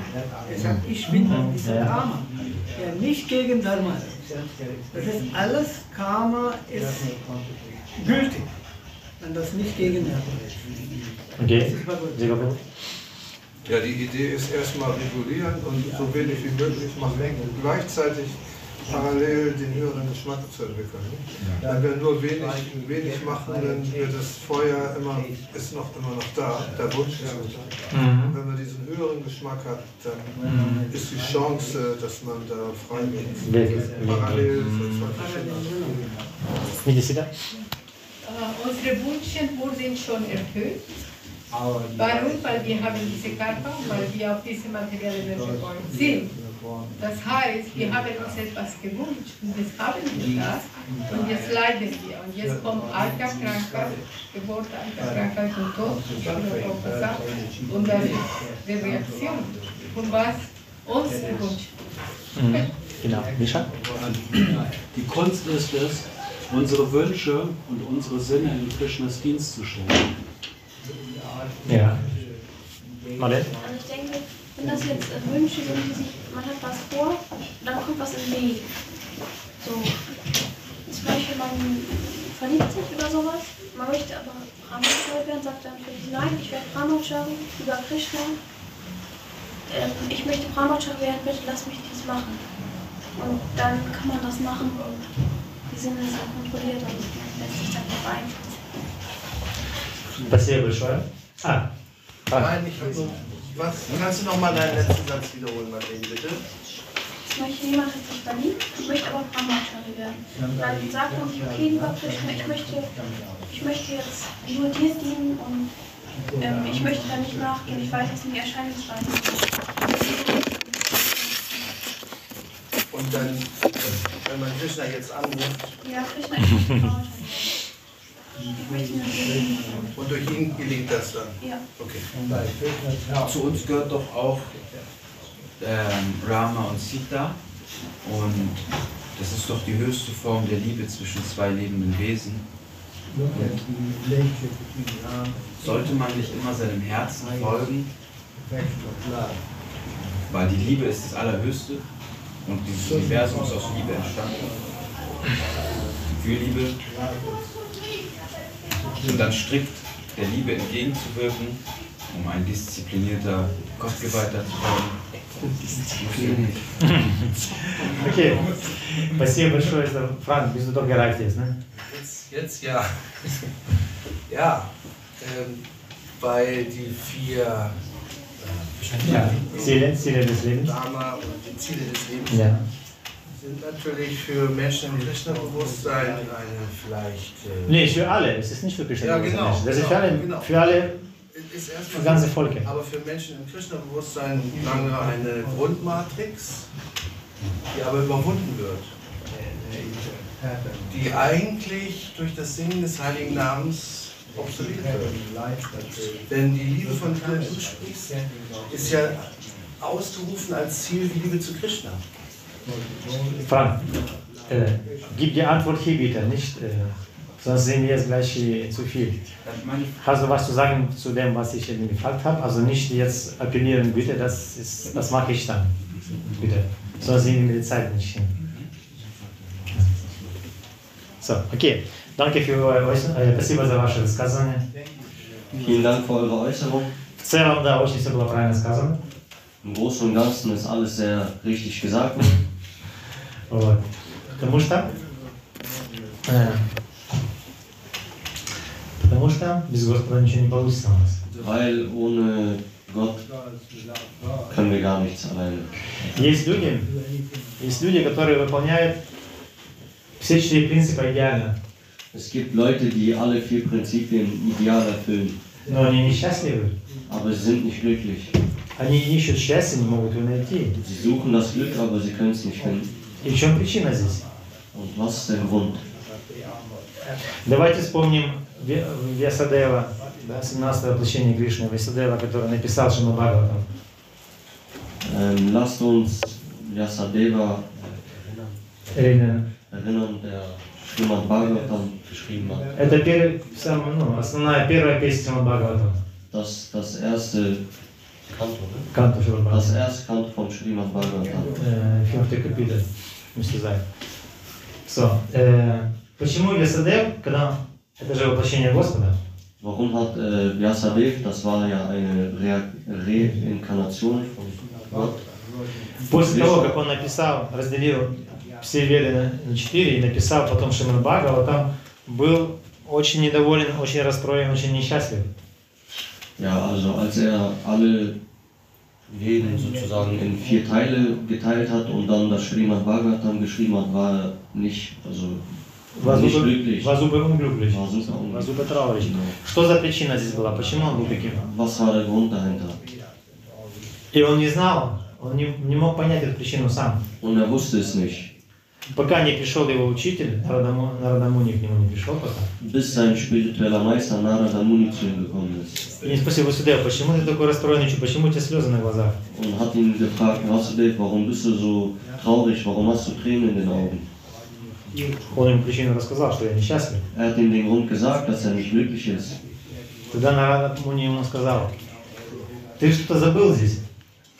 Er sagt, ich bin dieser Ja. Kama, der nicht gegen Dharma ist. Das heißt, alles Karma ist gültig, wenn das nicht gegen Dharma ist. Okay. Ja, die Idee ist erstmal regulieren und so wenig wie möglich machen. Gleichzeitig parallel den höheren Geschmack zu entwickeln. Ja. Wenn wir nur wenig, wenig machen, dann wird das Feuer immer, ist noch immer noch da, der Wunsch ist noch da. Mhm. Wenn man diesen höheren Geschmack hat, dann mhm. ist die Chance, dass man da frei geht. Parallel mhm. zwei verschiedene äh, Unsere Wünsche wurden schon erfüllt. Warum? Weil wir haben diese Körper, weil wir auf diese materielle Energie sind. Das heißt, wir haben uns etwas gewünscht und jetzt haben wir das und jetzt leiden wir. Und jetzt kommt Alter, Krankheit, Geburt, Alter, Krankheit und Tod, gesagt. Und das ist die Reaktion von was uns gewünscht. Mhm. Genau. Mischa? Die Kunst ist es, unsere Wünsche und unsere Sinne in Krishnas Dienst zu stellen. Ja. Marlene? Also ich denke, wenn das jetzt Wünsche sind, die sich, man hat was vor, dann kommt was im Weg. So. Zum Beispiel, man verliebt sich oder sowas, man möchte aber Brahmacharya werden, sagt dann für sich, nein, ich werde Brahmacharya über Krishna. Ähm, ich möchte Brahmacharya werden, bitte lass mich dies machen. Und dann kann man das machen und die Sinne sind kontrolliert und lässt sich dann beeinflussen. Das hier beschreiben? Ah. ah. Nein, nicht so. Was? Kannst du noch mal deinen letzten Satz wiederholen, Marlene, bitte? Ich möchte hat sich verliebt, ich möchte aber Brahmachari werden. Dann sagt man sich, okay, lieber Krishna, ich möchte, ich möchte jetzt nur dir dienen und ähm, ich möchte da nicht nachgehen, ich weiß jetzt nicht Erscheinungsweise. Und dann, wenn man Krishna jetzt anruft Ja, Krishna, ich *laughs* und durch ihn gelingt das dann. Ja. Okay. Zu uns gehört doch auch ähm, Rama und Sita und das ist doch die höchste Form der Liebe zwischen zwei lebenden Wesen. Sollte man nicht immer seinem Herzen folgen, weil die Liebe ist das Allerhöchste und dieses Universum ist aus Liebe entstanden. Für Liebe Und dann strikt der Liebe entgegenzuwirken, um ein disziplinierter Gottgeweihter zu werden. *laughs* окей. Спасибо большое, что Франк, bist du doch gereift jetzt, ne? Jetzt, jetzt ja. *laughs* ja, ähm, weil die vier Ja. Ziele, Ziele des Lebens. Dharma und die Ziele des Lebens Ja. sind natürlich für Menschen im Krishna-Bewusstsein eine vielleicht. Äh, Nee, für alle. Es ist nicht für Krishna. Ja, genau, Das ist für genau, alle, genau. für alle, ist für erstmal ganze Volke. Aber für Menschen im Krishna-Bewusstsein lange eine Grundmatrix, die aber überwunden wird. Die eigentlich durch das Singen des Heiligen Namens obsolet wird. Denn die Liebe, von der du sprichst, ist ja ausgerufen als Ziel die Liebe zu Krishna. Frank, äh, gib die Antwort hier bitte, nicht, äh, sonst sehen wir jetzt gleich äh, zu viel. Meine Hast du was zu sagen zu dem, was ich eben gefragt habe? Also nicht jetzt appellieren, bitte, das, ist, das mache ich dann. Bitte. Sonst sehen wir die Zeit nicht hin. So, okay. Danke für eure Äußerung. Спасибо за ваше высказывание. Vielen Dank für eure Äußerung. В целом, да, очень все было правильно сказано. Im Großen und Ganzen ist alles sehr richtig gesagt worden. Вот. Потому что, э, потому что без Господа ничего не получится у нас. Weil ohne Gott können wir gar nichts alleine. Есть люди, есть люди, которые выполняют все четыре принципа идеально, Es gibt Leute, die alle vier Prinzipien ideal erfüllen, но они несчастливы. aber sie sind nicht glücklich. Они ищут счастье, не могут его найти. Sie suchen das Glück, aber sie können es nicht finden. И в чем причина здесь? Grund? Давайте вспомним Ве- Вьясадева, да, 17 воплощение Кришны, Вьясадева, который написал Шримад Бхагаватам. Lasst uns Vyasadeva Erinnern. der Srimad Bhagavatam geschrieben hat. Это первый, самый, ну, основная первая песня Шримад Бхагаватам. Das, das erste Kanto, ne? Шримад Das erste Kanto vom Srimad Bhagavatam. Капиталь. Мистизай. So, э, почему Вьясадев, когда это же воплощение Господа, Warum hat äh, Vyasadev, das war ja eine Re Reinkarnation von Gott, После того, как он написал, разделил все Веды на- на четыре и написал потом Шримад Бхагаватам, был очень недоволен, очень расстроен, очень несчастлив. Ja, also als er alle Veden sozusagen in vier Teile geteilt hat und dann das Srimad Bhagavatam geschrieben hat, war er nicht, also nicht Вазуба glücklich. Вазуба unglücklich. War super unglücklich. Вазуба трауrig. Что за причина здесь была? Почему он был таким? Was war der Grund dahinter? И он не знал, он не, не мог понять эту причину сам. Und er wusste es nicht. Пока не пришел его учитель, Нарадаму, Нарадамуни к нему не пришел пока. Bis sein spiritueller Meister Muni zu ihm gekommen ist И не спросил Васудева, почему ты такой расстроенный, почему у тебя слезы на глазах? und hat ihn gefragt, Vasudev, warum bist du so traurig, warum hast du Tränen in den Augen? Он ему причину рассказал, что я несчастлив. Er hat ihm den Grund gesagt, dass er nicht glücklich ist. Тогда Нарада Муни ему сказал, ты что-то забыл здесь.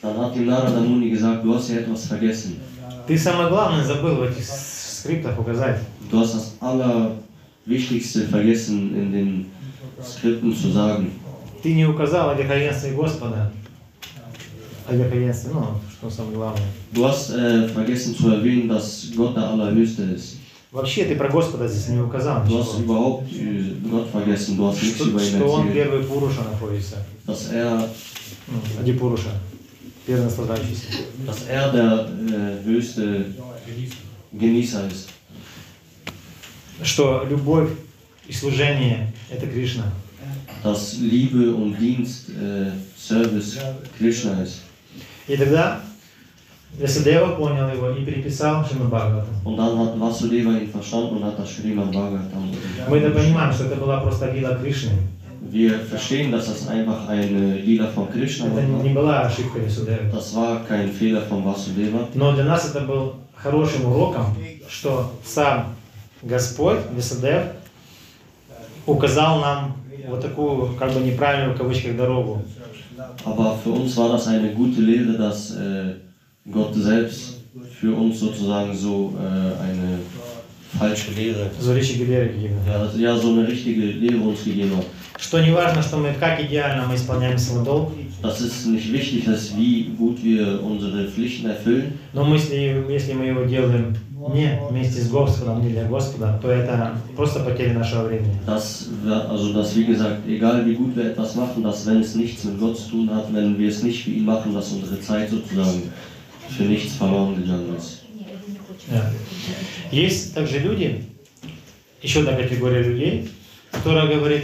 Dann hat ihm Muni gesagt, du hast hier etwas vergessen. Ты самое главное забыл в этих скриптах указать. Du hast das Allerwichtigste vergessen in den Skripten zu sagen. Ты не указал о верховенстве Господа. О верховенстве, ну, что самое главное. Du hast äh, vergessen zu erwähnen, dass Gott der Allerhöchste ist. Вообще ты про Господа здесь не указал Du hast überhaupt äh, Gott vergessen, du hast nichts Что, über ihn что он erzählt. первый Пуруша находится. Dass er, Ну, Ади Пуруша. Первый наслаждающийся. dass er der äh, höchste Genießer ist. Что любовь и служение – это Кришна. Dass Liebe und Dienst äh, Service Krishna ist. И тогда Весадева понял его и переписал Шримад Бхагаватам. Und dann hat Vasudeva ihn verstanden und hat das Srimad Bhagavatam. Мы это понимаем, что это была просто лила Кришны. Wir verstehen, dass das einfach eine Lila von Krishna Это war. не была ошибка Весудевы. Das war kein Fehler von Vasudeva. Но для нас это был хорошим уроком, что сам Господь, Весадев, указал нам вот такую, как бы неправильную в кавычках, дорогу. Aber für uns war das eine gute Lehre, dass äh, Gott selbst für uns sozusagen so äh, eine falsche Lehre, Зуричи Гилеры Гигна. ja, das- ja, so eine richtige Lehre uns gegeben hat. Что не важно, что мы как идеально мы исполняем свой долг, Das ist nicht wichtig, dass wie gut wir unsere Pflichten erfüllen, но мы, если, если мы его делаем не вместе с Господом, не для Господа, то это просто потеря нашего времени. wir, also dass wie gesagt, egal wie gut wir etwas machen, dass wenn es nichts mit Gott zu tun hat, wenn wir es nicht für ihn machen, dass unsere Zeit sozusagen für nichts verloren gegangen ist. Да. Есть также люди, еще одна категория людей, которая говорит,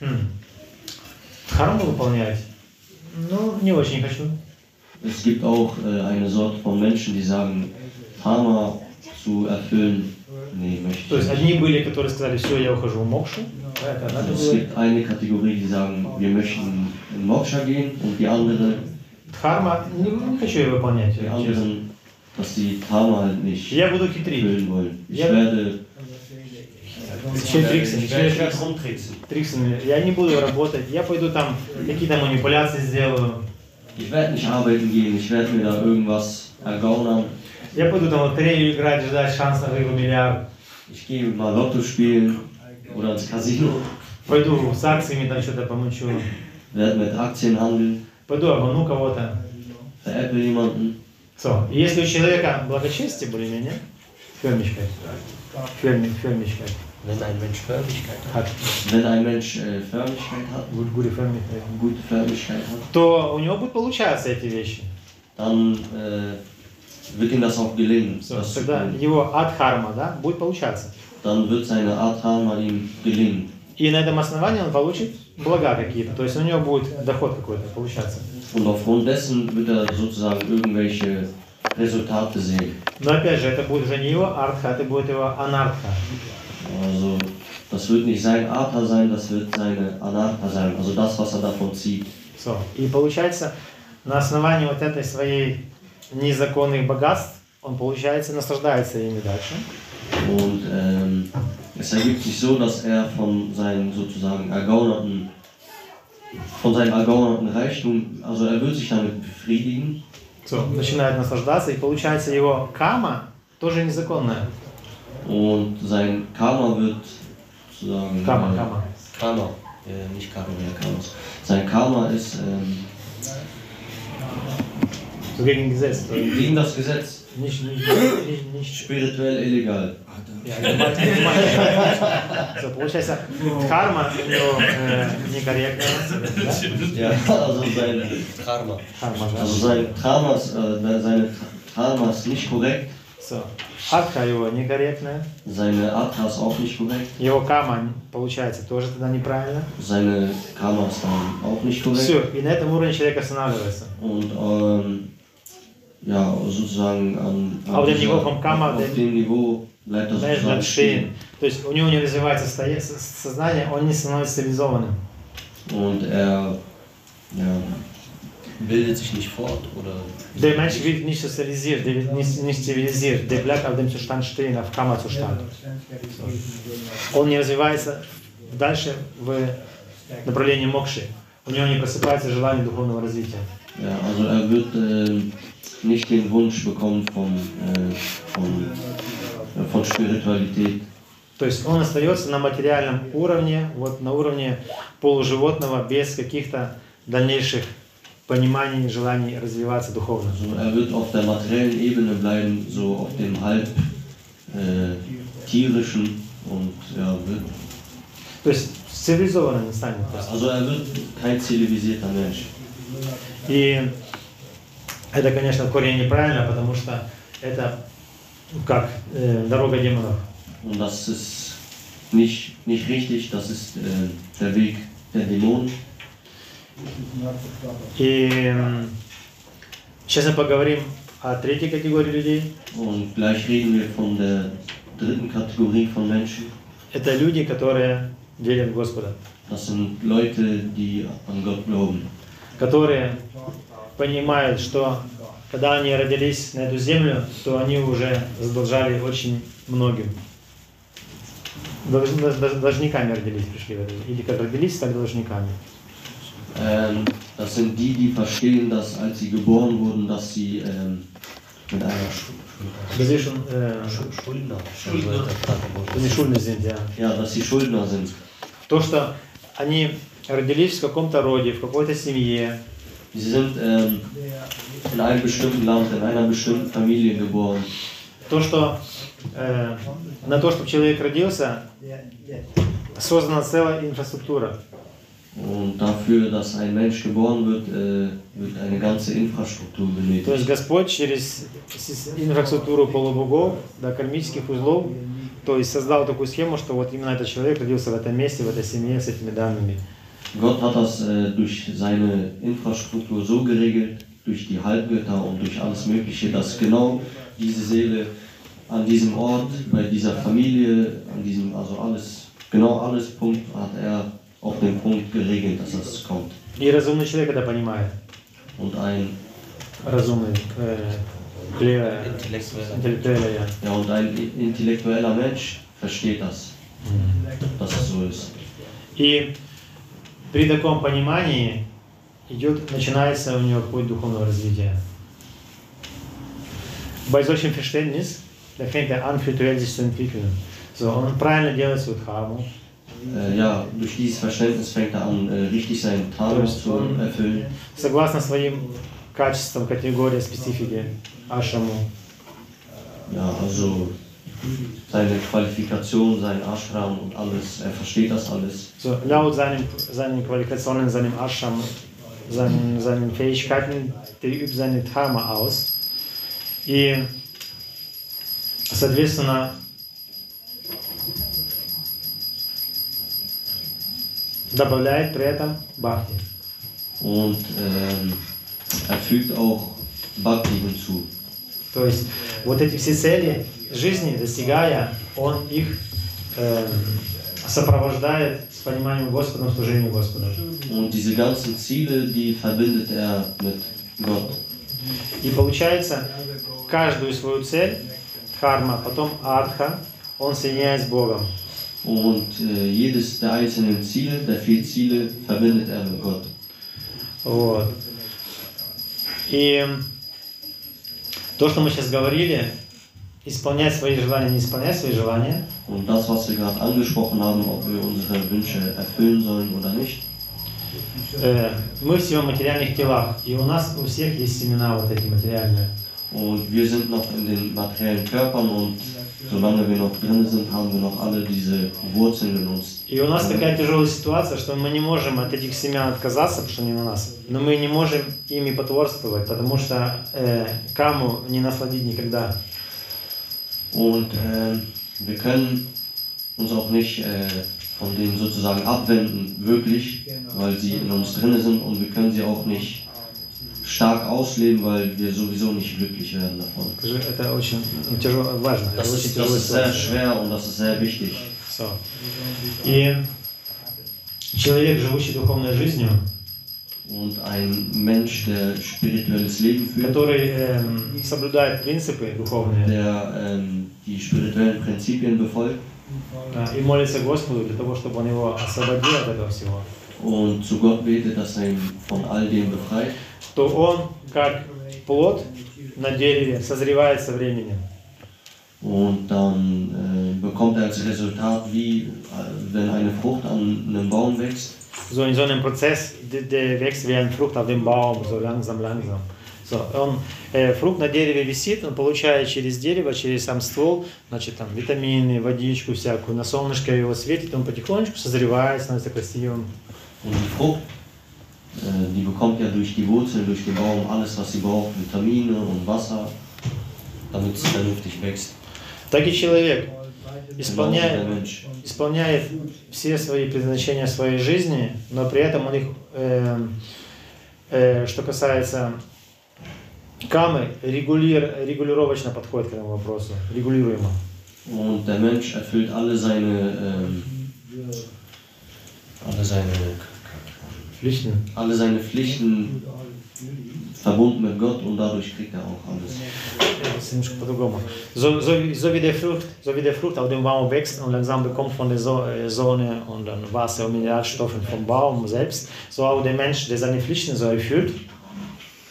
хм, дхарму выполнять, ну, не очень хочу. Es gibt auch äh, eine Sorte von Menschen, die sagen, Dharma zu erfüllen, nee, möchte То ich есть nicht. одни были, которые сказали, все, я ухожу в мокшу, Also es категория. gibt eine Kategorie, die sagen, wir möchten in Moksha gehen und die andere, Дхарма, не, не хочу ее выполнять. die anderen, dass die Dharma halt nicht Я буду хитрить. erfüllen wollen. Ich Ja. werde, Еще werde еще rumtricksen. триксами. Я не буду работать, я пойду там какие-то манипуляции сделаю. Ich werde nicht arbeiten gehen, ich werde mir da irgendwas ergaunern. Я пойду там лотерею играть, ждать шанс на выиграть миллиард. Ich gehe mal Lotto spielen oder ins Casino, Пойду с акциями там что-то помучу. werde mit Aktien handeln, Пойду обману кого-то. veräpple jemanden. So, если у человека благочестие более-менее, Förmigkeit, Förmig, Förmigkeit, Wenn ein Mensch Förmlichkeit hat, Wenn ein Mensch äh, Förmlichkeit hat, gut, gute Förmigkeit, gute Förmlichkeit hat, то у него будут получаться эти вещи. dann äh, wird ihm das auch gelingen. So, das тогда его адхарма, да, будет получаться. Dann wird seine Art Dharma ihm gelingen. И на этом основании он получит блага какие-то, то есть у него будет доход какой-то получаться. Und aufgrund dessen wird er sozusagen irgendwelche Resultate sehen. Но опять же, это будет уже не его артха, это будет его анартха. Also das wird nicht sein Artha sein, das wird seine Anartha sein, also das, was er davon zieht. So. И получается, на основании вот этой своей незаконных богатств, он, получается, наслаждается ими дальше. Und ähm, es ergibt sich so, dass er von seinen sozusagen ergaunerten, von seinem ergaunerten Reichtum, also er wird sich damit befriedigen. So. Начинает наслаждаться, и получается, его кама тоже незаконная. Und sein Karma wird sozusagen. Karma, äh, Karma. Karma, äh, nicht Karma, ja, Karma. Sein Karma ist. Ähm, so gegen Gesetz. Gegen das Gesetz. Nicht, nicht, nicht, nicht spirituell illegal. So, procesa, äh, also karma Ja, also sein Karma. Also sein Karma, seine Karma ist nicht korrekt So. Атха его некорректная. seine Atha ist auch nicht korrekt, Его кама, получается, тоже тогда неправильно. seine Karma ist dann auch nicht korrekt. Все, и на этом уровне человек останавливается. Und ähm, ja, sozusagen an, an Auf dem dieser- Niveau vom Karma, auf dem- Niveau bleibt er sozusagen stehen. То есть у него не развивается сознание, он не становится цивилизованным. Und er ja, bildet sich nicht fort oder Der Mensch wird nicht sozialisiert, der wird nicht, nicht zivilisiert, der bleibt auf dem Zustand stehen, auf Karma-Zustand. Он не развивается дальше в направлении мокши. У него не просыпается желание духовного развития. ja, also er wird ähm, nicht den Wunsch bekommen von, äh, von, äh, von Spiritualität. То есть он остается на материальном уровне, вот на уровне полуживотного, без каких-то дальнейших пониманий, желаний развиваться духовно. Also er wird auf der materiellen Ebene bleiben, so auf dem halb äh, tierischen und ja, wird, То есть цивилизованным не станет also er wird kein zivilisierter Mensch. И это, конечно, в корне неправильно, потому что это ну, как э, дорога демонов. Und das ist nicht, nicht richtig, das ist äh, der Weg der Dämonen. И сейчас мы поговорим о третьей категории людей. Und gleich reden wir von der dritten Kategorie von Menschen. Это люди, которые верят в Господа, Das sind Leute, die an Gott glauben. которые понимают, что когда они родились на эту землю, то они уже задолжали очень многим. Долж- долж- Должниками родились, пришли Или как родились, стали должниками. Ähm, das sind die, die verstehen, dass als sie geboren wurden, dass sie ähm, mit einer Разрешен, э, Schuldner, они шульны sind, ja. ja, dass sie Schuldner sind. То, что они родились в каком-то роде, в какой-то семье, Sie sind ähm, in einem bestimmten Land, in einer bestimmten Familie geboren. то, что э, на то, чтобы человек родился, создана целая инфраструктура. Und dafür, dass ein Mensch geboren wird, äh, wird eine ganze Infrastruktur То есть benötigt. Господь через с- инфраструктуру полубогов, да, кармических узлов, то есть создал такую схему, что вот именно этот человек родился в этом месте, в этой семье с этими данными. Gott hat das äh, durch seine Infrastruktur so geregelt, durch die Halbgötter und durch alles Mögliche, dass genau diese Seele an diesem Ort, bei dieser Familie, an diesem, also alles, genau alles Punkt hat er auf den Punkt geregelt, dass das kommt. И разумный человек это понимает. Und ein, Разумный, э, clear, интеллектуальный, ja. ja, und ein intellektueller Mensch versteht das, dass es so ist. И при таком понимании идет, начинается у него путь духовного развития. Bei solchem Verständnis, da fängt er an, virtuell sich zu entwickeln. So, und правильно делать свою дхарму. Äh, ja, durch dieses Verständnis fängt er an, äh, richtig seinen Dharma zu erfüllen. Согласно своим качествам, категории, специфике, ашраму. Ja, also seine Qualifikation, sein Ashram und alles, er versteht das alles. So, laut seinen, seinen Qualifikationen, seinem Ashram, seinen, seinen Fähigkeiten, der übt seine Dharma aus. И, соответственно, добавляет при этом бхакти. Und ähm, er fügt auch Bhakti hinzu. То есть вот эти все цели жизни, достигая, он их э, сопровождает с пониманием Господа, служением Господу. Und diese ganzen Ziele, die verbindet er mit Gott. И получается, каждую свою цель, дхарма, потом артха, он соединяет с Богом. Und äh, jedes der einzelnen Ziele, der vier Ziele, verbindet er mit Gott. Вот. И то, что мы сейчас говорили, исполнять свои желания, не исполнять свои желания, Und das, was wir gerade angesprochen haben, ob wir unsere Wünsche erfüllen sollen oder nicht, э, мы все в материальных телах, и у нас у всех есть семена вот эти материальные. Und wir sind noch in den materiellen Körpern und solange wir noch drin sind, haben wir noch alle diese Wurzeln in uns. И у нас такая тяжелая ситуация, что мы не можем от этих семян отказаться, потому что они на нас, но мы не можем ими потворствовать, потому что э, каму не насладить никогда. Und äh, wir können uns auch nicht äh, von denen sozusagen abwenden, wirklich, weil sie in uns drin sind und wir können sie auch nicht stark ausleben, weil wir sowieso nicht glücklich werden davon. Скажи, Это очень ну, тяжело, важно. Das это очень ist, das тяжелая ist sehr ситуация. schwer und das ist sehr wichtig. So. И человек, живущий духовной жизнью, Und ein Mensch, der spirituelles Leben führt, который эм, соблюдает принципы духовные der ähm, die spirituellen Prinzipien befolgt да, и молится Господу для того, чтобы Он его освободил от этого всего, und zu Gott betet, dass er ihn von all dem befreit, То он, как плод на дереве, созревает со временем. Und dann äh, bekommt er als Resultat, wie äh, wenn eine Frucht an einem Baum wächst. So in so einem Prozess, der, der wächst wie ein Frucht auf dem Baum, so langsam, langsam. So, он, э, фрукт на дереве висит, он получает через дерево, через сам ствол, значит, там, витамины, водичку всякую, на солнышко его светит, он потихонечку созревает, становится красивым. Und die Frucht, die bekommt ja durch die Wurzeln, durch den Baum alles, was sie braucht, Vitamine und Wasser, damit es vernünftig wächst. Так и человек исполняет, Mensch. исполняет все свои предназначения своей жизни, но при этом он их, э, э, что касается камы, регулир, регулировочно подходит к этому вопросу, регулируемо. Und der Mensch erfüllt alle seine, ähm, alle seine, Pflichten. Alle seine Pflichten verbunden mit Gott und dadurch kriegt er auch alles. So, so, so, wie der Frucht, so wie der Frucht auf dem Baum wächst und langsam bekommt von der äh, Sonne und dann Wasser und Mineralstoffen vom Baum selbst, so auch der Mensch, der seine Pflichten so erfüllt,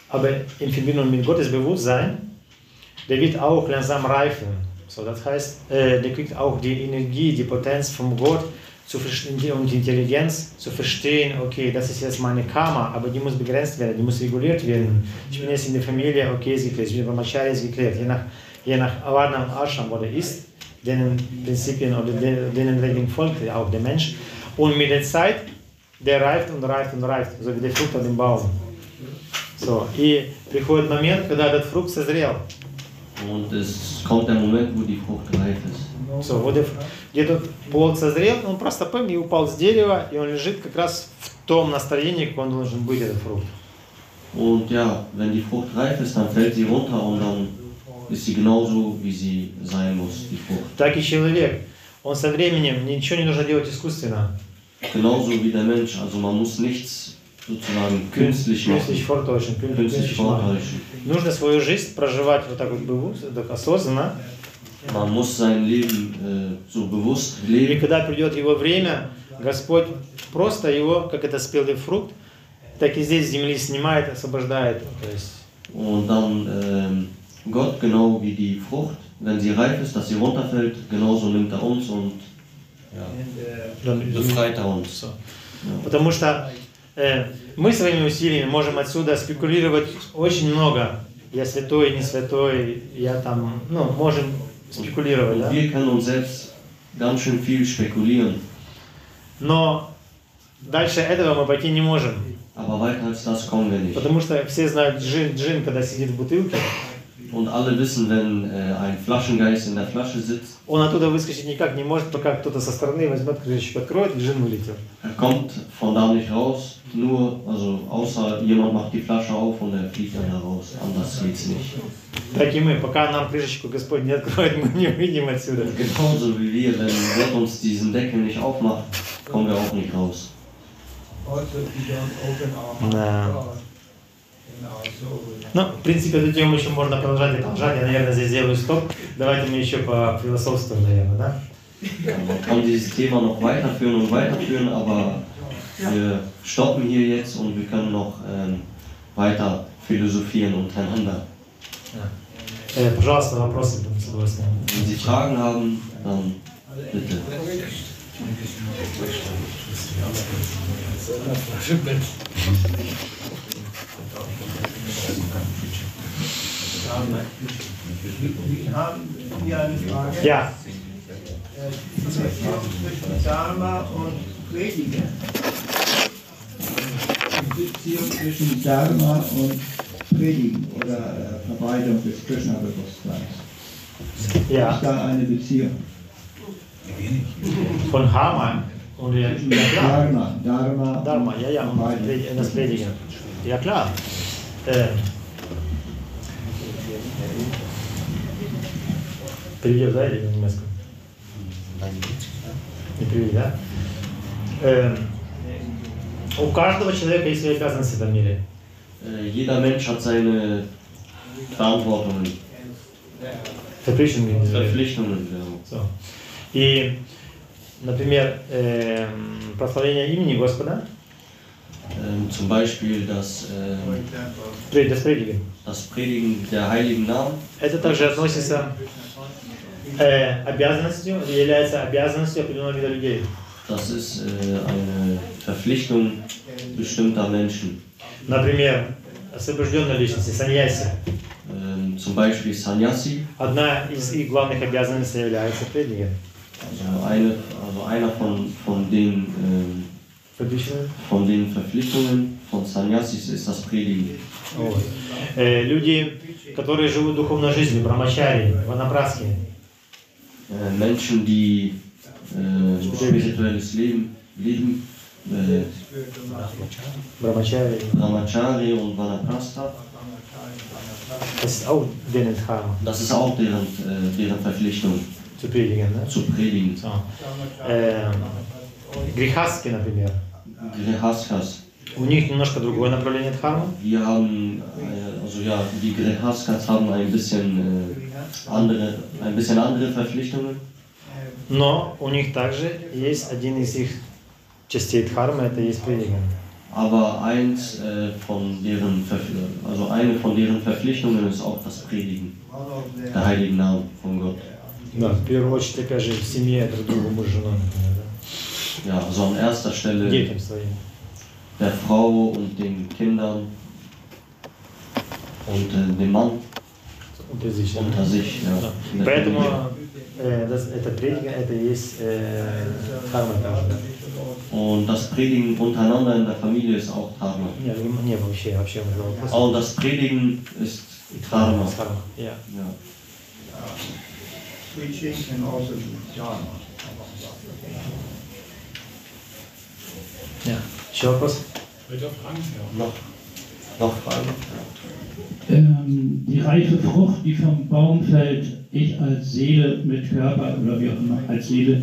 aber in Verbindung mit Gottes Bewusstsein, der wird auch langsam reifen. So, das heißt, äh, der kriegt auch die Energie, die Potenz von Gott, zu verstehen und die Intelligenz zu verstehen, okay, das ist jetzt meine Karma, aber die muss begrenzt werden, die muss reguliert werden. Ich bin jetzt in der Familie, okay, ist geklärt, ich bin beim Acharya, ist geklärt, je nach, je nach Avarna und Ashram, wo der ist, denen Prinzipien oder de- denen Regeln folgt auch der Mensch. Und mit der Zeit, der reift und reift und reift, so wie der Frucht auf dem Baum. So, и приходит момент, когда этот фрукт созрел. Und es kommt der Moment, wo die Frucht reif ist. So, вот и- где тут плод созрел, он просто пым и упал с дерева, и он лежит как раз в том настроении, как он должен быть, этот фрукт. Und ja, wenn die Frucht reif ist, dann fällt sie runter und dann ist sie genauso, wie sie sein muss, die Frucht. Так и человек. Он со временем, ничего не нужно делать искусственно. Genauso wie der Mensch. Also man muss nichts sozusagen künstlich Künstlich machen, vortäuschen, kün- künstlich künstlich machen. vortäuschen. Нужно свою жизнь проживать вот так вот так осознанно. Man muss sein Leben äh, so bewusst И когда придет его время, Господь просто его, как это спелый фрукт, так и здесь с земли снимает, освобождает. То есть Und dann ähm, Gott, genau wie die Frucht, wenn sie reif ist, dass sie runterfällt, genauso nimmt er uns und ja, befreit er uns. So. Ja. Потому что э, мы своими усилиями можем отсюда спекулировать очень много. Я святой, не святой, я там, ну, можем спекулировать, да? Und wir können uns selbst ganz schön viel spekulieren, Но дальше этого мы пойти не можем. aber weiter als das kommen wir nicht. Потому что все знают джин, джин, когда сидит в бутылке, Und alle wissen, wenn äh, ein Flaschengeist in der Flasche sitzt, Он оттуда выскочить никак не может, пока кто-то со стороны возьмет крышечку, откроет, и джин вылетел. er kommt von da nicht raus, nur, also außer jemand macht die Flasche auf und er fliegt dann da raus. Anders geht's nicht. *laughs* Так и мы, пока нам крышечку Господь не откроет, мы не выйдем отсюда. Genauso wie wir, wenn Gott uns diesen Deckel nicht aufmacht, kommen wir auch nicht raus. Да. Ну, в принципе, эту тему еще можно продолжать и продолжать. Я, наверное, здесь сделаю стоп. Давайте мы еще по философствуем, наверное, да? Man kann dieses Thema noch weiterführen und weiterführen, aber wir stoppen hier jetzt und wir können noch ähm, weiter philosophieren untereinander. Э, пожалуйста, вопросы с удовольствием. Wenn Sie Fragen haben, dann bitte. Wir haben hier eine Frage. Ja. Die Beziehung zwischen Dharma und Predigen. Die Beziehung zwischen Dharma und Predigen oder Verbreitung des Krishna-Bewusstseins. Ja. Ist da eine Beziehung? Von Hamann und ja. Dharma, Dharma. Dharma, ja, ja, und das Predigen. Ja, klar. Э, Переведешь, да, или на немецком? Не перевели, да? Эм, у каждого человека есть свои обязанности в этом мире. Äh, jeder Mensch hat seine Verantwortungen, Verpflichtungen. Verpflichtungen. Ja. So. И, например, эм, прославление имени Господа, Ähm, zum Beispiel das, ähm, Пре- das Predigen, das Predigen der heiligen Namen. это также относится э, обязанностью, или является обязанностью определенного вида людей. Das ist äh, eine Verpflichtung bestimmter Menschen. Например, освобожденные личности, саньяси. Ähm, zum Beispiel Sannyasi, Одна из их главных обязанностей является Predigen. also, eine, also einer von, von, den, ähm, Verpflichtungen. von den Verpflichtungen von Sannyasis ist das Predigen. Вот. Э, люди, которые живут духовной жизнью, брамачари, ванапраски, Äh, Menschen, die äh, spirituelles Leben leben, äh, брамачари, Brahmachari und Vanaprastha, das ist auch deren Dharma, das ist auch deren, äh, deren Verpflichtung zu predigen. Ne? zu predigen. So. Э, Грехастки, например, Grihaskas. у них немножко другое направление дхармы. Wir haben, äh, also ja, die Grihaskas haben ein bisschen, äh, andere, ein bisschen andere Verpflichtungen. Но у них также есть один из их частей дхармы, это есть predigen. Aber eins äh, von deren, also eine von deren Verpflichtungen ist auch das Predigen der heiligen Namen von Gott. Да, в первую очередь, опять же, в семье друг другу муж женой, например, Ja, also an erster да? Stelle детям своим. der Frau und den Kindern und äh, dem Mann Unter sich. unter sich. Ja, Да. in der Поэтому Familie. э, das, это predigen, это и есть э, дхарма также. да. Und das Predigen untereinander in der Familie ist auch Dharma. Не, не, не, вообще, вообще он задал вопрос. Auch das Predigen ist Dharma. Дхарма, yeah. Ja. Preaching can also be Ich habe was. Weiter Fragen? Ja. Noch, noch Fragen? Ähm, die reife Frucht, die vom Baum fällt, ich als Seele mit Körper oder wie auch immer, als Seele.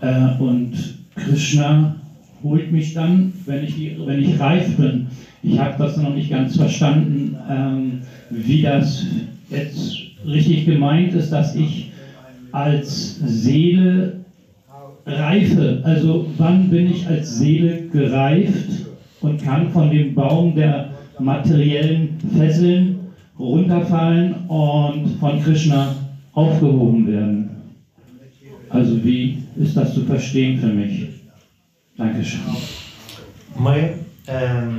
Äh, und Krishna holt mich dann, wenn ich, wenn ich reif bin. Ich habe das noch nicht ganz verstanden, ähm, wie das jetzt richtig gemeint ist, dass ich als Seele reife. Also wann bin ich als Seele gereift und kann von dem Baum der materiellen Fesseln runterfallen und von Krishna aufgehoben werden. Also wie ist das zu verstehen für mich? Dankeschön. Мы эм,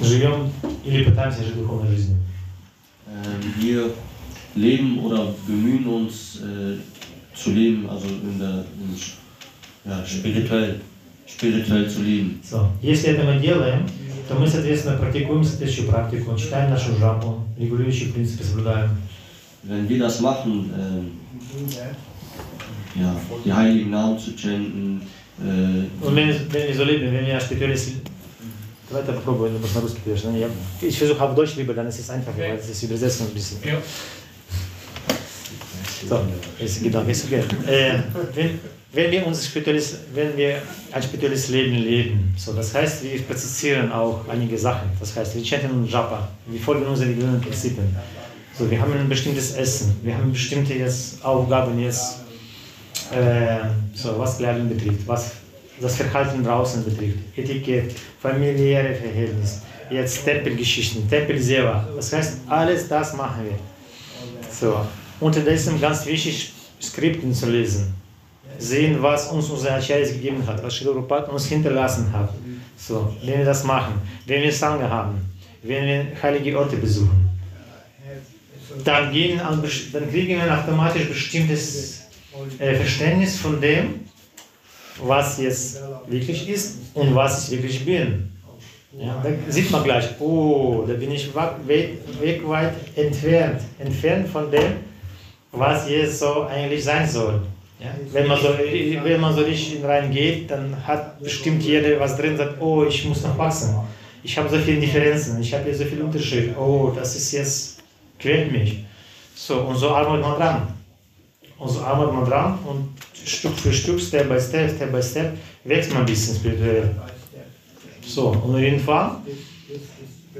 живем или пытаемся жить духовной жизнью. Ähm, wir leben oder bemühen uns äh, zu leben, also in der in, ja, spirituell. spirituell zu leben. So. Если это мы делаем, то мы, соответственно, практикуем соответствующую практику, читаем нашу жапу, регулирующие принципы соблюдаем. Wenn wir das machen, ähm, ja, die heiligen Namen zu chanten, äh, Und wenn, wenn wir so leben, wenn wir spirituell Давай это попробуем, может на русский переводишь. Я, ich versuche auf Deutsch lieber, dann ist es einfacher, weil es ist übersetzen ein bisschen. Ja. So, ist Gedanke, ist okay. Äh, wenn, wenn wir uns spirituelles, wenn wir ein spirituelles Leben leben, so, das heißt, wir präzisieren auch einige Sachen. Das heißt, wir chanten Japa, wir folgen unseren religiösen Prinzipien. So, wir haben ein bestimmtes Essen, wir haben bestimmte jetzt Aufgaben jetzt, äh, so, was Kleidung betrifft, was das Verhalten draußen betrifft, Etikett, familiäre Verhältnisse, jetzt Tempelgeschichten, Tempel selber. Das heißt, alles das machen wir. So. Unterdessen ganz wichtig, Skripten zu lesen. Sehen, was uns unser Acharyas gegeben hat, was Prabhupada uns hinterlassen hat. So, wenn wir das machen, wenn wir Sangha haben, wenn wir heilige Orte besuchen, dann, gehen dann kriegen wir automatisch bestimmtes äh, Verständnis von dem, was jetzt wirklich ist und was ich wirklich bin. Ja, da sieht man gleich, oh, da bin ich weg, weit entfernt, entfernt von dem, was jetzt so eigentlich sein soll. Ja? Wenn, man so, wenn man so richtig reingeht, dann hat bestimmt jeder was drin, sagt, oh, ich muss noch wachsen. Ich habe so viele Differenzen, ich habe hier so viel Unterschied. Oh, das ist jetzt, quält mich. So, und so arbeitet man dran. Und so arbeitet man dran und Stück für Stück, Step by Step, Step by Step, wächst man ein bisschen spirituell. So, und irgendwann,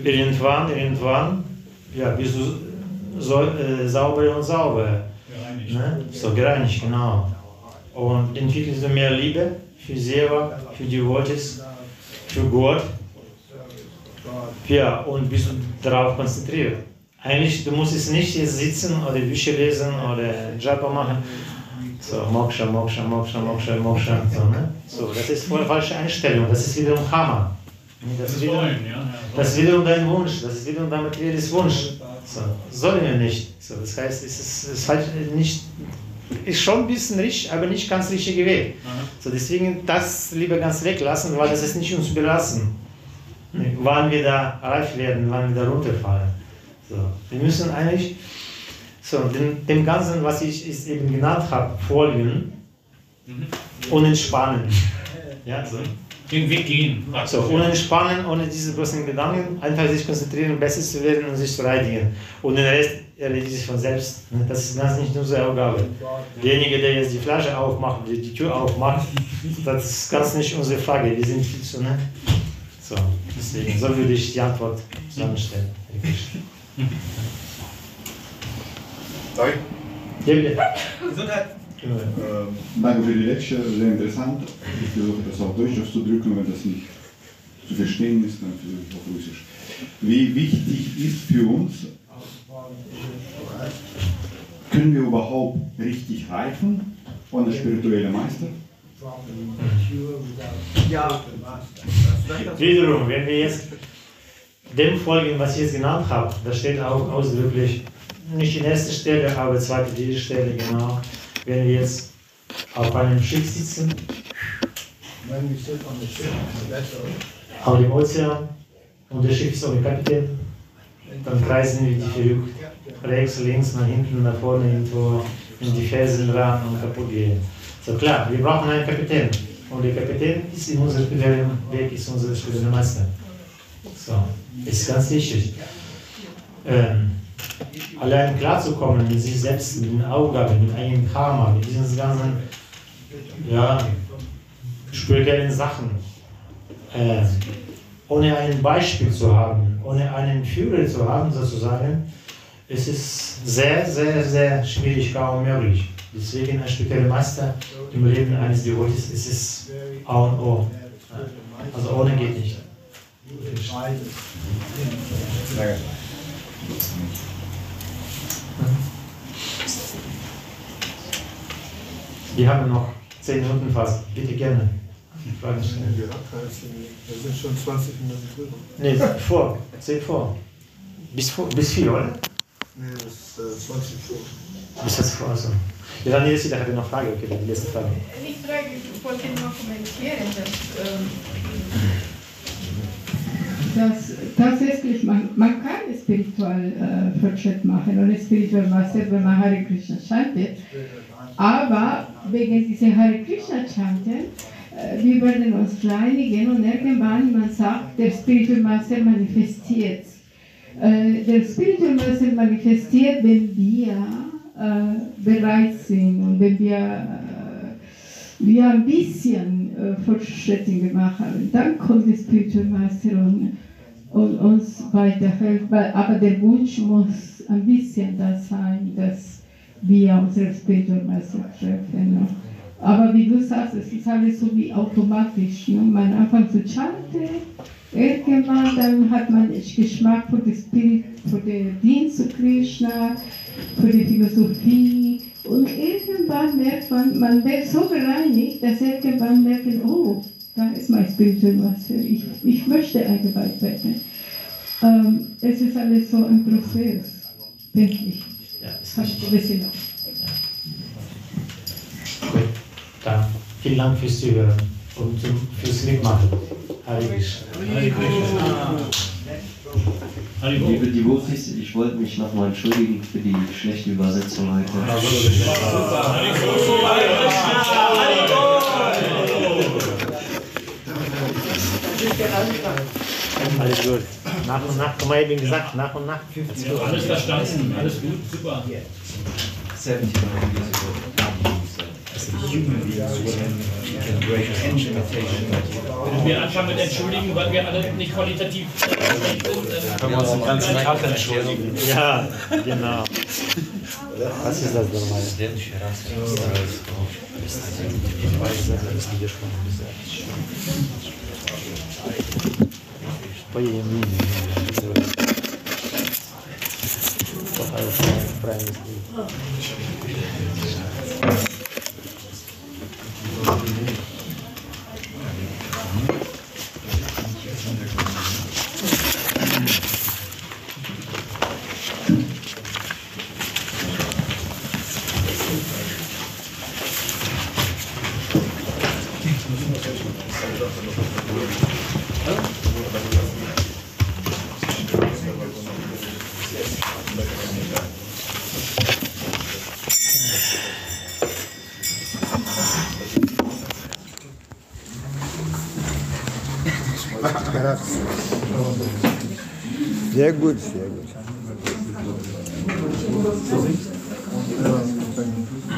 irgendwann, irgendwann, ja, bist du so, äh, sauber und sauber. Ne? So gereinigt, genau. Und entwickelst du mehr Liebe für selber, für die Devotees, für Gott. Ja, und bist du darauf konzentriert. Eigentlich, du musst jetzt nicht jetzt sitzen oder Bücher lesen oder Japa machen. So, Moksha, Moksha, Moksha, Moksha, Moksha. So, ne? so, das ist voll falsche Einstellung. Das ist wiederum Karma. Das ist wiederum, das ist wiederum dein Wunsch. Das ist wiederum dein materielles Wunsch. So, sollen wir nicht. So, das heißt, es ist, es ist halt nicht, ist schon ein bisschen richtig, aber nicht ganz richtiger Weg. So, deswegen das lieber ganz weglassen, weil das ist nicht uns überlassen. Wann wir da reif werden, wann wir da runterfallen. So, wir müssen eigentlich so, dem, dem Ganzen, was ich es eben genannt habe, folgen und entspannen. Ja, so. Den Weg gehen. So, ohne entspannen, ohne diese bloßen Gedanken, einfach sich konzentrieren, besser zu werden und sich zu reinigen. Und den Rest erledigt sich von selbst. Ne? Das ist ganz nicht unsere Aufgabe. Derjenige, der jetzt die Flasche aufmacht, die, die Tür aufmacht, das ist ganz nicht unsere Frage. Wir sind viel zu, ne? So, deswegen, so würde ich die Antwort zusammenstellen. *laughs* Sorry. Ja, bitte. Gesundheit. Ähm, Danke für die Lecture, sehr interessant. Ich versuche das auch Deutsch auszudrücken, wenn das nicht zu verstehen ist, dann versuche ich auf Russisch. Wie wichtig ist für uns, können wir überhaupt richtig reifen ohne spirituelle Meister? Ja. Wiederum, wenn wir jetzt dem folgen, was ich jetzt genannt habe, da steht auch ausdrücklich, nicht in erster Stelle, aber zweite, dritte Stelle, genau. Wenn wir jetzt auf einem Schiff sitzen, auf dem Ozean, und der Schiff ist ohne Kapitän, dann kreisen wir die verrückt, rechts, links, nach hinten, nach vorne, irgendwo in die Felsen ran und kaputt gehen. So klar, wir brauchen einen Kapitän. Und der Kapitän ist in unserem Weg, ist unser Meister. So, ist ganz wichtig. Ähm, allein klarzukommen mit sich selbst, mit den Aufgaben, mit eigenem Karma, mit diesen ganzen ja, spirituellen Sachen. Äh, ohne ein Beispiel zu haben, ohne einen Führer zu haben, sozusagen, ist es sehr, sehr, sehr schwierig, kaum möglich. Deswegen ein spiritueller Meister im Leben eines Devotees ist es A und O. Also ohne geht nicht. Danke. Wir haben noch 10 Minuten fast. Bitte gerne. Fragen stellen. Wir sind schon 20 Minuten drüber. Nee, vor. 10 vor. Bis, vor, bis 4, oder? Nee, das ist äh, 20 vor. Bis jetzt vor. Also. Ja, dann nächste, da hat er noch Frage. Okay, die letzte Frage. Ich frage, ich wollte nur kommentieren, dass ähm, dass tatsächlich man, man kann spirituell äh, Fortschritt machen und spirituell Master, wenn man Hare Krishna chantet. Aber wegen dieser Hare Krishna chanten, äh, wir werden uns reinigen und irgendwann man sagt, der Spiritual Master manifestiert. Äh, der Spiritual Master manifestiert, wenn wir äh, bereit sind und wenn wir, äh, wir ein bisschen äh, Fortschritte gemacht haben. Dann kommt der Spiritual Master und, und uns weiterhelfen. Aber der Wunsch muss ein bisschen da sein, dass wir unsere Master treffen. Ne? Aber wie du sagst, es ist alles so wie automatisch. Ne? Man anfängt zu chanten, irgendwann dann hat man Geschmack für den Spirit, für den Dienst zu Krishna, für die Philosophie. Und irgendwann merkt man, man wird so bereinigt, dass irgendwann merken, oh, da ist mein Spiritual Master, ich, ich möchte eingeweiht werden. Ähm, es ist alles so ein Prozess, denke ich. Ja, ist Hat richtig. ein bisschen. Gut, dann vielen Dank fürs Zuhören und zum, fürs Mitmachen. Hare Krishna. Hare Liebe Devotis, ich wollte mich nochmal entschuldigen für die schlechte Übersetzung heute. Alles gut. Nach und nach, guck mal, eben gesagt, nach und nach. Alles verstanden, alles gut, super. 70 Wenn wir anfangen mit entschuldigen, weil wir alle nicht qualitativ sind, dann Können wir uns den ganzen Tag entschuldigen. Ja, genau. Was ist das nochmal? Ich weiß, das ist nicht Поедем в Индию. Плохая правильно Sehr very good.